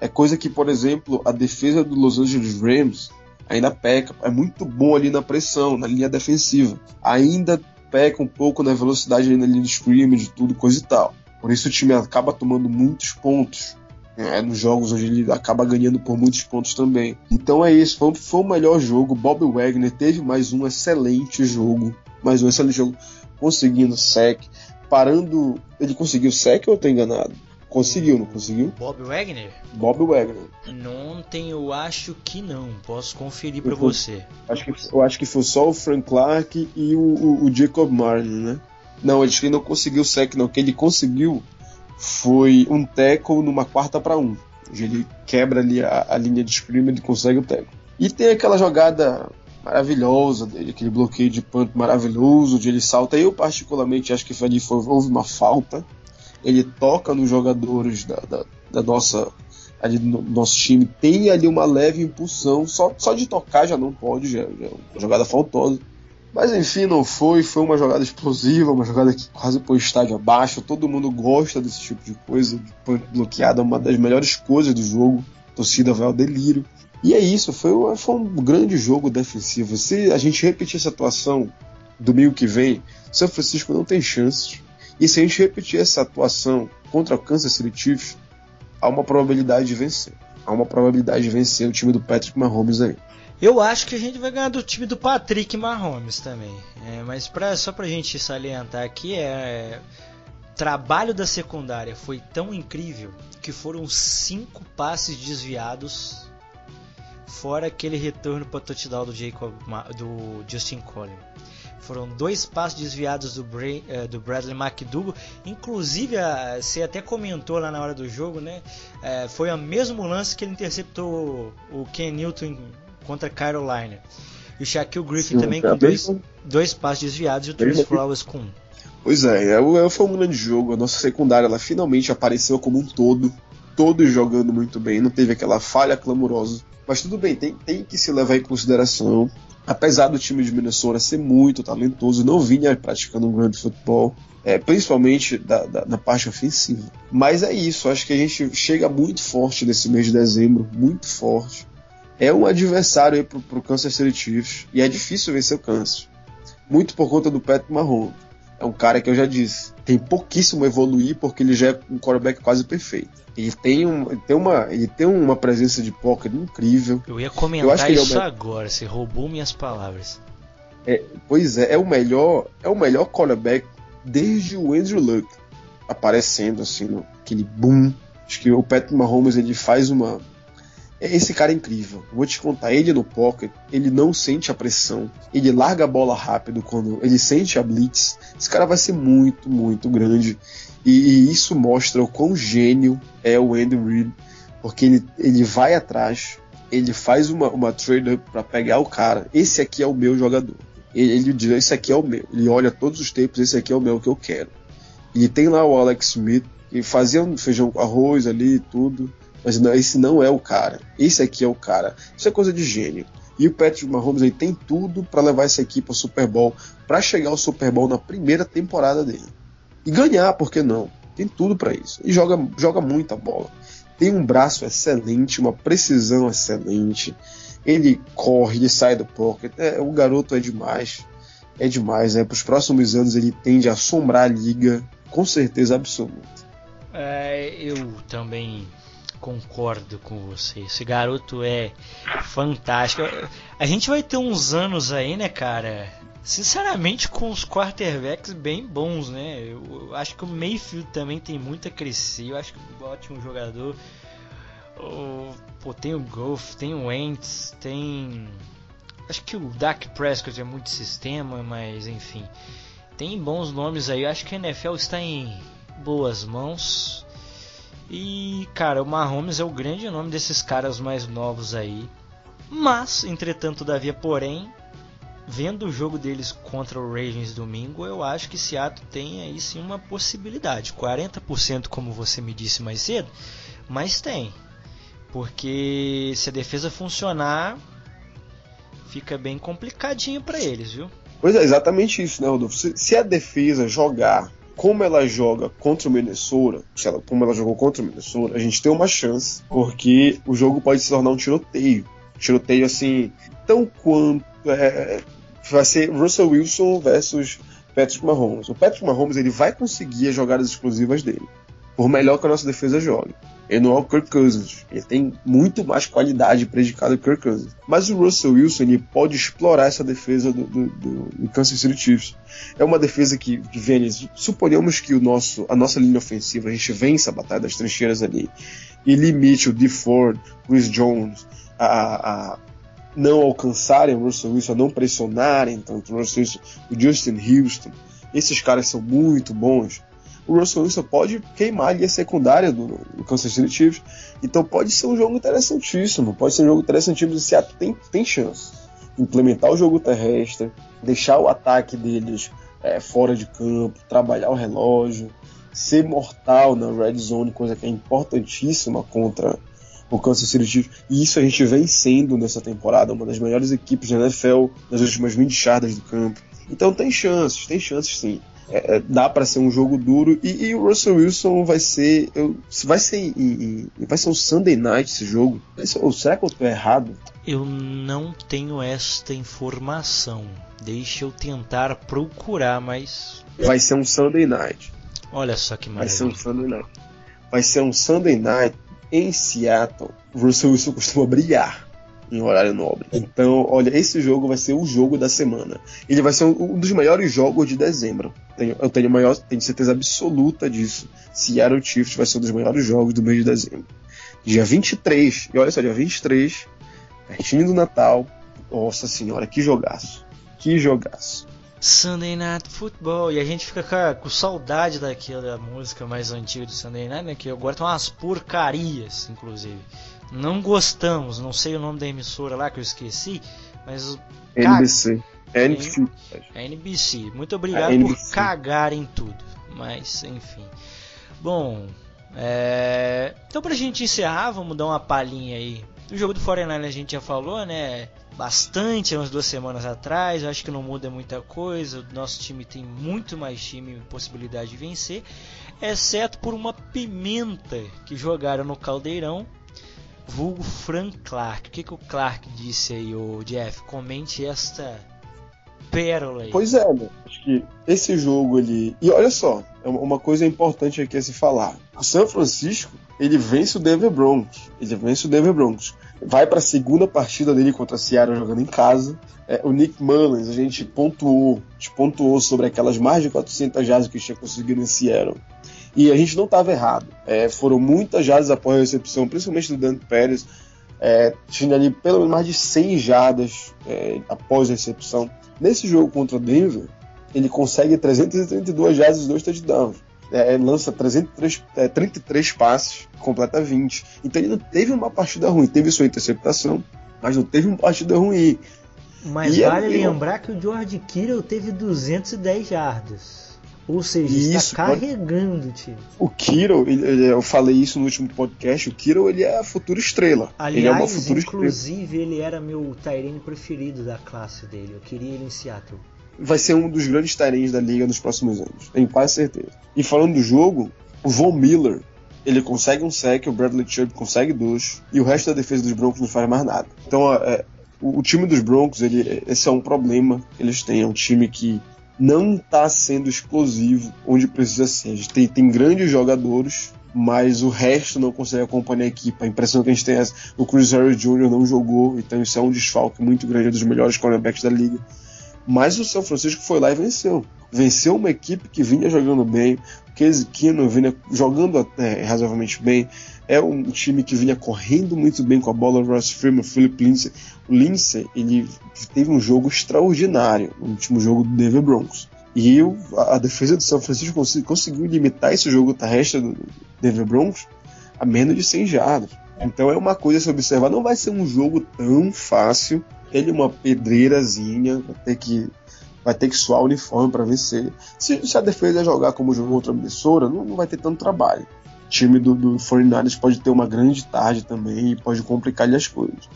É coisa que, por exemplo, a defesa do Los Angeles Rams ainda peca. É muito bom ali na pressão, na linha defensiva. Ainda peca um pouco na velocidade na linha de scrimmage, tudo, coisa e tal. Por isso o time acaba tomando muitos pontos é, nos jogos onde ele acaba ganhando por muitos pontos também. Então é isso, foi, foi o melhor jogo. Bob Wagner teve mais um excelente jogo, mais um excelente jogo, conseguindo sec, parando. Ele conseguiu sec ou eu tô enganado? Conseguiu, não conseguiu? Bob Wagner? Bob Wagner. Ontem eu acho que não. Posso conferir para você. Acho que, eu acho que foi só o Frank Clark e o, o, o Jacob Martin, né? Não, ele não conseguiu sec, não. O que ele conseguiu foi um tackle numa quarta para um. Ele quebra ali a, a linha de scrimmage e consegue o tackle. E tem aquela jogada maravilhosa dele, aquele bloqueio de punch maravilhoso, onde ele salta. Eu, particularmente, acho que ali foi, houve uma falta ele toca nos jogadores da, da, da nossa ali do nosso time, tem ali uma leve impulsão, só, só de tocar já não pode, já, já é uma jogada faltosa. Mas enfim, não foi, foi uma jogada explosiva, uma jogada que quase pôs estádio abaixo, todo mundo gosta desse tipo de coisa, bloqueada, uma das melhores coisas do jogo, a torcida vai ao delírio. E é isso, foi, foi um grande jogo defensivo. Se a gente repetir essa atuação domingo que vem, São Francisco não tem chances. E se a gente repetir essa atuação contra o Kansas City Chiefs, há uma probabilidade de vencer. Há uma probabilidade de vencer o time do Patrick Mahomes aí. Eu acho que a gente vai ganhar do time do Patrick Mahomes também. É, mas pra, só pra gente salientar aqui, é, trabalho da secundária foi tão incrível que foram cinco passes desviados, fora aquele retorno para touchdown do Jacob do Justin Collins. Foram dois passos desviados do, Bray, uh, do Bradley McDougall. Inclusive, você até comentou lá na hora do jogo, né? Uh, foi o mesmo lance que ele interceptou o Ken Newton contra Carolina. E o Shaquille Griffin Sim, também com dois, dois passos desviados e o Trace Flowers com um. Pois é, é, foi um grande jogo. A nossa secundária ela finalmente apareceu como um todo, todos jogando muito bem, não teve aquela falha clamorosa. Mas tudo bem, tem, tem que se levar em consideração apesar do time de Minnesota ser muito talentoso, não vinha praticando um grande futebol, é, principalmente da, da, da, parte ofensiva. Mas é isso, acho que a gente chega muito forte nesse mês de dezembro, muito forte. É um adversário para o Kansas City e é difícil vencer o Kansas, muito por conta do Patrick Mahomes. É um cara que eu já disse, tem pouquíssimo a evoluir porque ele já é um quarterback quase perfeito. Ele tem, um, ele tem, uma, ele tem uma presença de pocket incrível. Eu ia comentar eu isso é agora, você roubou minhas palavras. É, pois é, é o melhor, é o melhor quarterback desde o Andrew Luck aparecendo assim, no, aquele boom. Acho que o Patrick Mahomes ele faz uma esse cara é incrível. Vou te contar, ele no pocket, ele não sente a pressão. Ele larga a bola rápido quando ele sente a blitz. Esse cara vai ser muito, muito grande. E, e isso mostra o quão gênio é o Andy Reid, porque ele, ele vai atrás, ele faz uma, uma trade para pegar o cara. Esse aqui é o meu jogador. Ele, ele diz: Esse aqui é o meu. Ele olha todos os tempos, esse aqui é o meu que eu quero. E tem lá o Alex Smith, que fazia um feijão com arroz ali e tudo Mas não, esse não é o cara. Esse aqui é o cara. Isso é coisa de gênio. E o Patrick Mahomes ele tem tudo para levar essa equipe ao Super Bowl, para chegar ao Super Bowl na primeira temporada dele. E ganhar, por que não? Tem tudo para isso. E joga, joga muita bola. Tem um braço excelente, uma precisão excelente. Ele corre, ele sai do pocket. É, o garoto é demais. É demais, né? Para os próximos anos ele tende a assombrar a liga, com certeza absoluta. É, eu também concordo com você. Esse garoto é fantástico. A gente vai ter uns anos aí, né, cara? Sinceramente, com os quarterbacks bem bons, né? Eu, acho que o Mayfield também tem muito a crescer. Eu acho que é um ótimo jogador. O, pô, tem o Golf, tem o Wentz, tem. Acho que o Dak Prescott é muito sistema, mas enfim. Tem bons nomes aí. Eu acho que a NFL está em boas mãos. E, cara, o Mahomes é o grande nome desses caras mais novos aí. Mas, entretanto, Davi, porém, vendo o jogo deles contra o Ravens domingo, eu acho que Seattle tem aí sim uma possibilidade. 40% como você me disse mais cedo, mas tem. Porque se a defesa funcionar, fica bem complicadinho para eles, viu? Pois é, exatamente isso, né, Rodolfo? Se, se a defesa jogar como ela joga contra o Minnesota, ela, como ela jogou contra o Minnesota, a gente tem uma chance, porque o jogo pode se tornar um tiroteio. Tiroteio assim, tão quanto. É, vai ser Russell Wilson versus Patrick Mahomes. O Patrick Mahomes ele vai conseguir as jogadas exclusivas dele, por melhor que a nossa defesa jogue. Ele não é o Kirk Cousins. Ele tem muito mais qualidade predicada que o Kirk Cousins. Mas o Russell Wilson ele pode explorar essa defesa do, do, do Kansas City Chiefs. É uma defesa que, que vem. Suponhamos que o nosso, a nossa linha ofensiva, a gente vença a batalha das trincheiras ali e limite o D. Ford, Chris Jones a, a não alcançarem o Russell Wilson, a não pressionarem tanto o Russell Wilson, o Justin Houston. Esses caras são muito bons o Russell Wilson pode queimar a linha secundária do, do Kansas City Chiefs. Então pode ser um jogo interessantíssimo. Pode ser um jogo interessantíssimo. Seattle tem, tem chance. Implementar o jogo terrestre, deixar o ataque deles é, fora de campo, trabalhar o relógio, ser mortal na red zone, coisa que é importantíssima contra o Kansas City Chiefs. E isso a gente vem sendo nessa temporada, uma das melhores equipes da NFL nas últimas 20 chardas do campo. Então tem chances, tem chances sim. É, é, dá para ser um jogo duro. E, e, o Russell Wilson vai ser eu, vai ser vai ser um Sunday Night esse jogo? Ou será que eu tô errado? Eu não tenho esta informação. Deixa eu tentar procurar mas vai ser um Sunday Night. Olha só que maravilha vai ser um Sunday Night. Vai ser um Sunday Night em Seattle. Russell Wilson costuma brilhar em horário nobre. Então, olha, esse jogo vai ser o jogo da semana. Ele vai ser um, dos maiores jogos de dezembro. eu tenho, maior, tenho certeza absoluta disso. Seattle Chiefs vai ser um dos maiores jogos do mês de dezembro. Dia 23, e olha só, dia 23, pertinho do Natal. Nossa senhora, que jogaço. Que jogaço. Sunday Night Football. E a gente fica com, saudade daquela música mais antiga do Sunday Night, né? Que agora tem umas porcarias, inclusive. Não gostamos, não sei o nome da emissora lá que eu esqueci, mas. NBC. NBC. É NBC. Muito obrigado NBC. por cagar em tudo. Mas, enfim. Bom, é... então pra gente encerrar, vamos dar uma palhinha aí. O jogo do Foreigner a gente já falou, né? Bastante, umas duas semanas atrás. Eu acho que não muda muita coisa. O nosso time tem muito mais time e possibilidade de vencer. Exceto por uma pimenta que jogaram no Caldeirão vulgo Frank Clark. O que, que o Clark disse aí, o Jeff? Comente esta pérola aí. Pois é, né? acho que esse jogo ele. E olha só, é uma coisa importante aqui a se falar. O São Francisco, ele vence o Denver Broncos. Ele vence o Denver Broncos. Vai para a segunda partida dele contra a Seattle jogando em casa. É, o Nick Mullins, a gente pontuou, a gente pontuou sobre aquelas mais de 400 jardas que tinha conseguido em Seattle. E a gente não estava errado. É, foram muitas jardas após a recepção, principalmente do Dante Pérez. É, tinha ali pelo menos mais de 100 jardas é, após a recepção. Nesse jogo contra o Denver, ele consegue 332 jardas e dois touchdowns. É, lança 303, é, 33 passes, completa 20. Então ele não teve uma partida ruim. Teve sua interceptação, mas não teve uma partida ruim. Mas e vale lembrar que o George Kittle teve 210 jardas. Ou seja, está carregando o time. O Kiro, ele- eu falei isso no último podcast, o Kiro ele é a futura estrela. ele é uma Aliás, futura estrela. inclusive, ele era meu Tyrene preferido da classe dele. Eu queria ele em Seattle. Vai ser um dos grandes tarens da liga nos próximos anos. Tenho quase certeza. E falando do jogo, o Von Miller, ele consegue um sec, o Bradley Chubb consegue dois, e o resto da defesa dos Broncos não faz mais nada. Então, é, o, o time dos Broncos, ele, esse é um problema que eles têm. É um time que não está sendo explosivo onde precisa ser. A gente tem, tem grandes jogadores, mas o resto não consegue acompanhar a equipe. A impressão que a gente tem é essa. O Harris Jr. não jogou, então isso é um desfalque muito grande é um dos melhores cornerbacks da liga. Mas o São Francisco foi lá e venceu. Venceu uma equipe que vinha jogando bem, Case Keenum vinha jogando até razoavelmente bem. É um time que vinha correndo muito bem com a bola. Ross Freeman, Philip Lindsay. O Lindsay, ele teve um jogo extraordinário no último jogo do Denver Broncos. E o- a, defesa do São Francisco conseguiu limitar esse jogo terrestre do Denver Broncos a menos de 100 jardas. Então é uma coisa a se observar. Não vai ser um jogo tão fácil. Ele é uma pedreirazinha, vai ter que, vai ter que suar o uniforme para vencer. Se, se a defesa jogar como jogou contra a Minnesota, não, não vai ter tanto trabalho. O time do, do 49ers pode ter uma grande tarde também e pode complicar-lhe as coisas.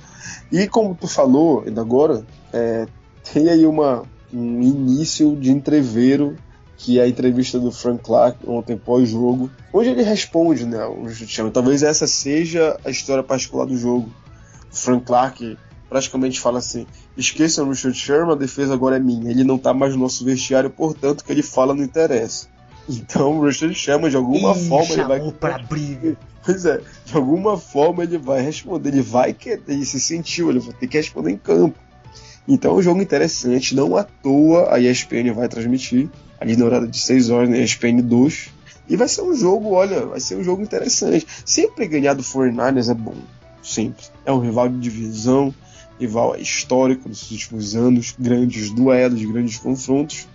E como tu falou ainda agora, é, tem aí uma, um início de entreveiro que é a entrevista do Frank Clark ontem pós-jogo, onde ele responde, né, o. Talvez essa seja a história particular do jogo. O Frank Clark praticamente fala assim: esqueçam o Richard Sherman, a defesa agora é minha. Ele não tá mais no nosso vestiário, portanto, o que ele fala não interessa. Então o Richard Sherman, de alguma Ih, forma, ele vai. pra briga. Pois é, de alguma forma ele vai responder, ele vai querer, ele se sentiu, ele vai ter que responder em campo. Então é um jogo interessante, não à toa a ESPN vai transmitir, ali na hora de 6 horas na ESPN 2. E vai ser um jogo, olha, vai ser um jogo interessante. Sempre ganhar do 49ers é bom, sempre. É um rival de divisão, rival histórico nos últimos anos, grandes duelos, grandes confrontos.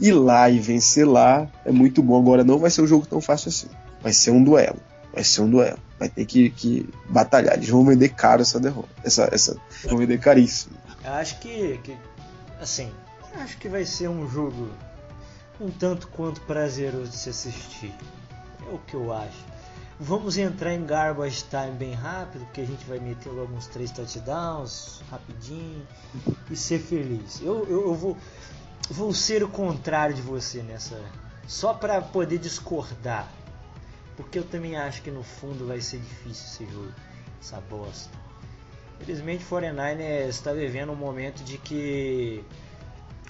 Ir lá e vencer lá é muito bom. Agora não vai ser um jogo tão fácil assim. Vai ser um duelo. Vai ser um duelo. Vai ter que, que batalhar. Eles vão vender caro essa derrota. Essa, essa, vão vender caríssimo. Acho que, que assim, acho que vai ser um jogo um tanto quanto prazeroso de se assistir. É o que eu acho. Vamos entrar em garbage time bem rápido, porque a gente vai meter logo uns três touchdowns rapidinho e ser feliz. Eu, eu, eu vou, vou ser o contrário de você nessa, só para poder discordar, porque eu também acho que no fundo vai ser difícil esse jogo, essa bosta. Infelizmente, o 49ers está vivendo um momento de que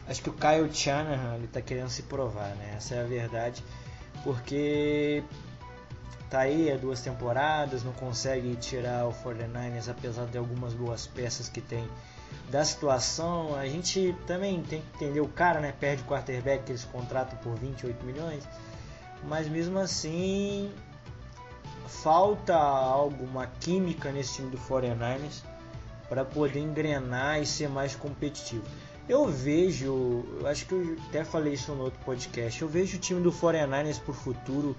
acho que o Kyle Shanahan ele tá querendo se provar, né? Essa é a verdade, porque tá aí há duas temporadas, não consegue tirar o 49ers apesar de algumas boas peças que tem da situação. A gente também tem que entender o cara, né? Perde o quarterback que eles contratam por 28 milhões, mas mesmo assim falta alguma química nesse time do 49ers para poder engrenar e ser mais competitivo. Eu vejo, eu acho que eu até falei isso no outro podcast, eu vejo o time do 49ers por futuro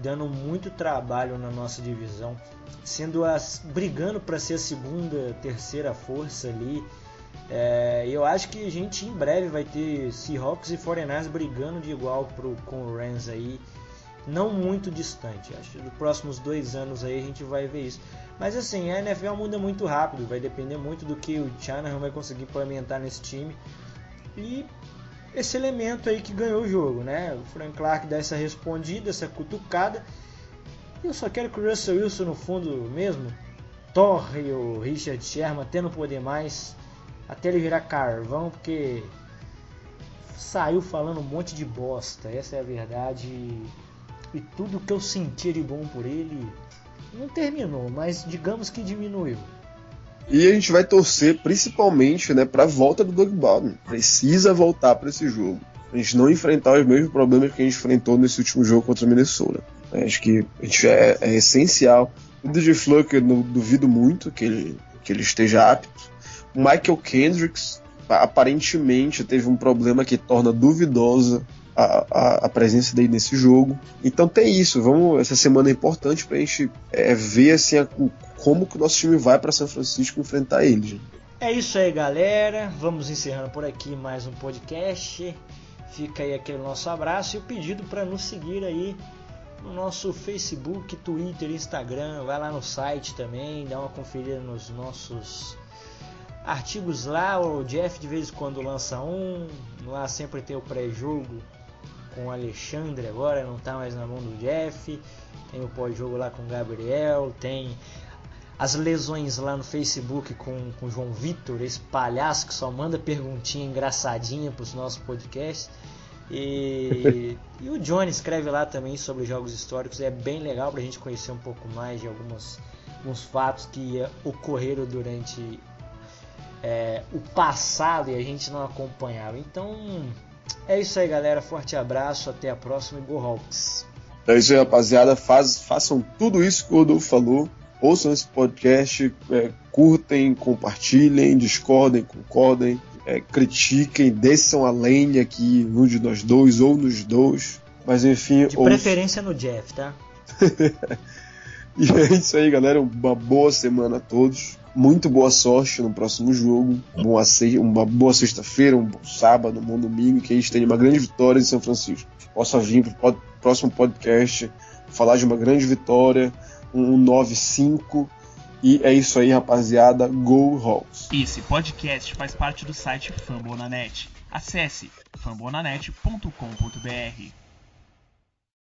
dando muito trabalho na nossa divisão, sendo as brigando para ser a segunda, terceira força ali. É, eu acho que a gente em breve vai ter Seahawks e 49ers brigando de igual pro, com o Rams aí, não muito distante. Acho que nos próximos dois anos aí a gente vai ver isso. Mas assim, a NFL muda muito rápido, vai depender muito do que o Shanahan vai conseguir implementar nesse time. E esse elemento aí que ganhou o jogo, né? O Frank Clark dá essa respondida, essa cutucada. Eu só quero que o Russell Wilson no fundo mesmo torre o Richard Sherman até não poder mais, até ele virar carvão, porque saiu falando um monte de bosta, essa é a verdade. E tudo que eu sentia de bom por ele não terminou, mas digamos que diminuiu. E a gente vai torcer principalmente né, para a volta do Doug Baldwin. Precisa voltar para esse jogo. A gente não enfrentar os mesmos problemas que a gente enfrentou nesse último jogo contra a Minnesota. Acho que a gente é, é essencial. O DJ eu duvido muito que ele, que ele esteja apto. O Michael Kendricks aparentemente teve um problema que torna duvidosa a, a, presença dele nesse jogo. Então tem isso. Vamos essa semana é importante para a gente é, ver assim a, como que o nosso time vai para São Francisco enfrentar eles. É isso aí, galera. Vamos encerrando por aqui mais um podcast. Fica aí aquele nosso abraço e o pedido para nos seguir aí no nosso Facebook, Twitter, Instagram. Vai lá no site também, dá uma conferida nos nossos artigos lá. O Jeff de vez em quando lança um. Lá sempre tem o pré-jogo com o Alexandre agora, não tá mais na mão do Jeff. Tem o pós-jogo lá com o Gabriel. Tem as lesões lá no Facebook com, com o João Vitor, esse palhaço que só manda perguntinha engraçadinha para os nossos podcasts. E, e, o Johnny escreve lá também sobre jogos históricos, é bem legal para a gente conhecer um pouco mais de algumas, alguns fatos que ocorreram durante é, o passado e a gente não acompanhava. Então é isso aí, galera. Forte abraço, até a próxima e Go Hawks! É isso aí, rapaziada. Faz, façam tudo isso que o Rodolfo falou ouçam esse podcast, é, curtem, compartilhem, discordem, concordem, é, critiquem, desçam a lenha aqui no de nós dois ou nos dois. Mas enfim. De preferência no Jeff, tá? e é isso aí, galera. Uma boa semana a todos. Muito boa sorte no próximo jogo. Uma boa sexta-feira, um bom sábado, um bom domingo. Que a gente tenha uma grande vitória em São Francisco. Possa vir para o próximo podcast falar de uma grande vitória um 95. E é isso aí, rapaziada. Go Hawks! Esse podcast faz parte do site Fambonanet. Acesse fambonanet.com.br.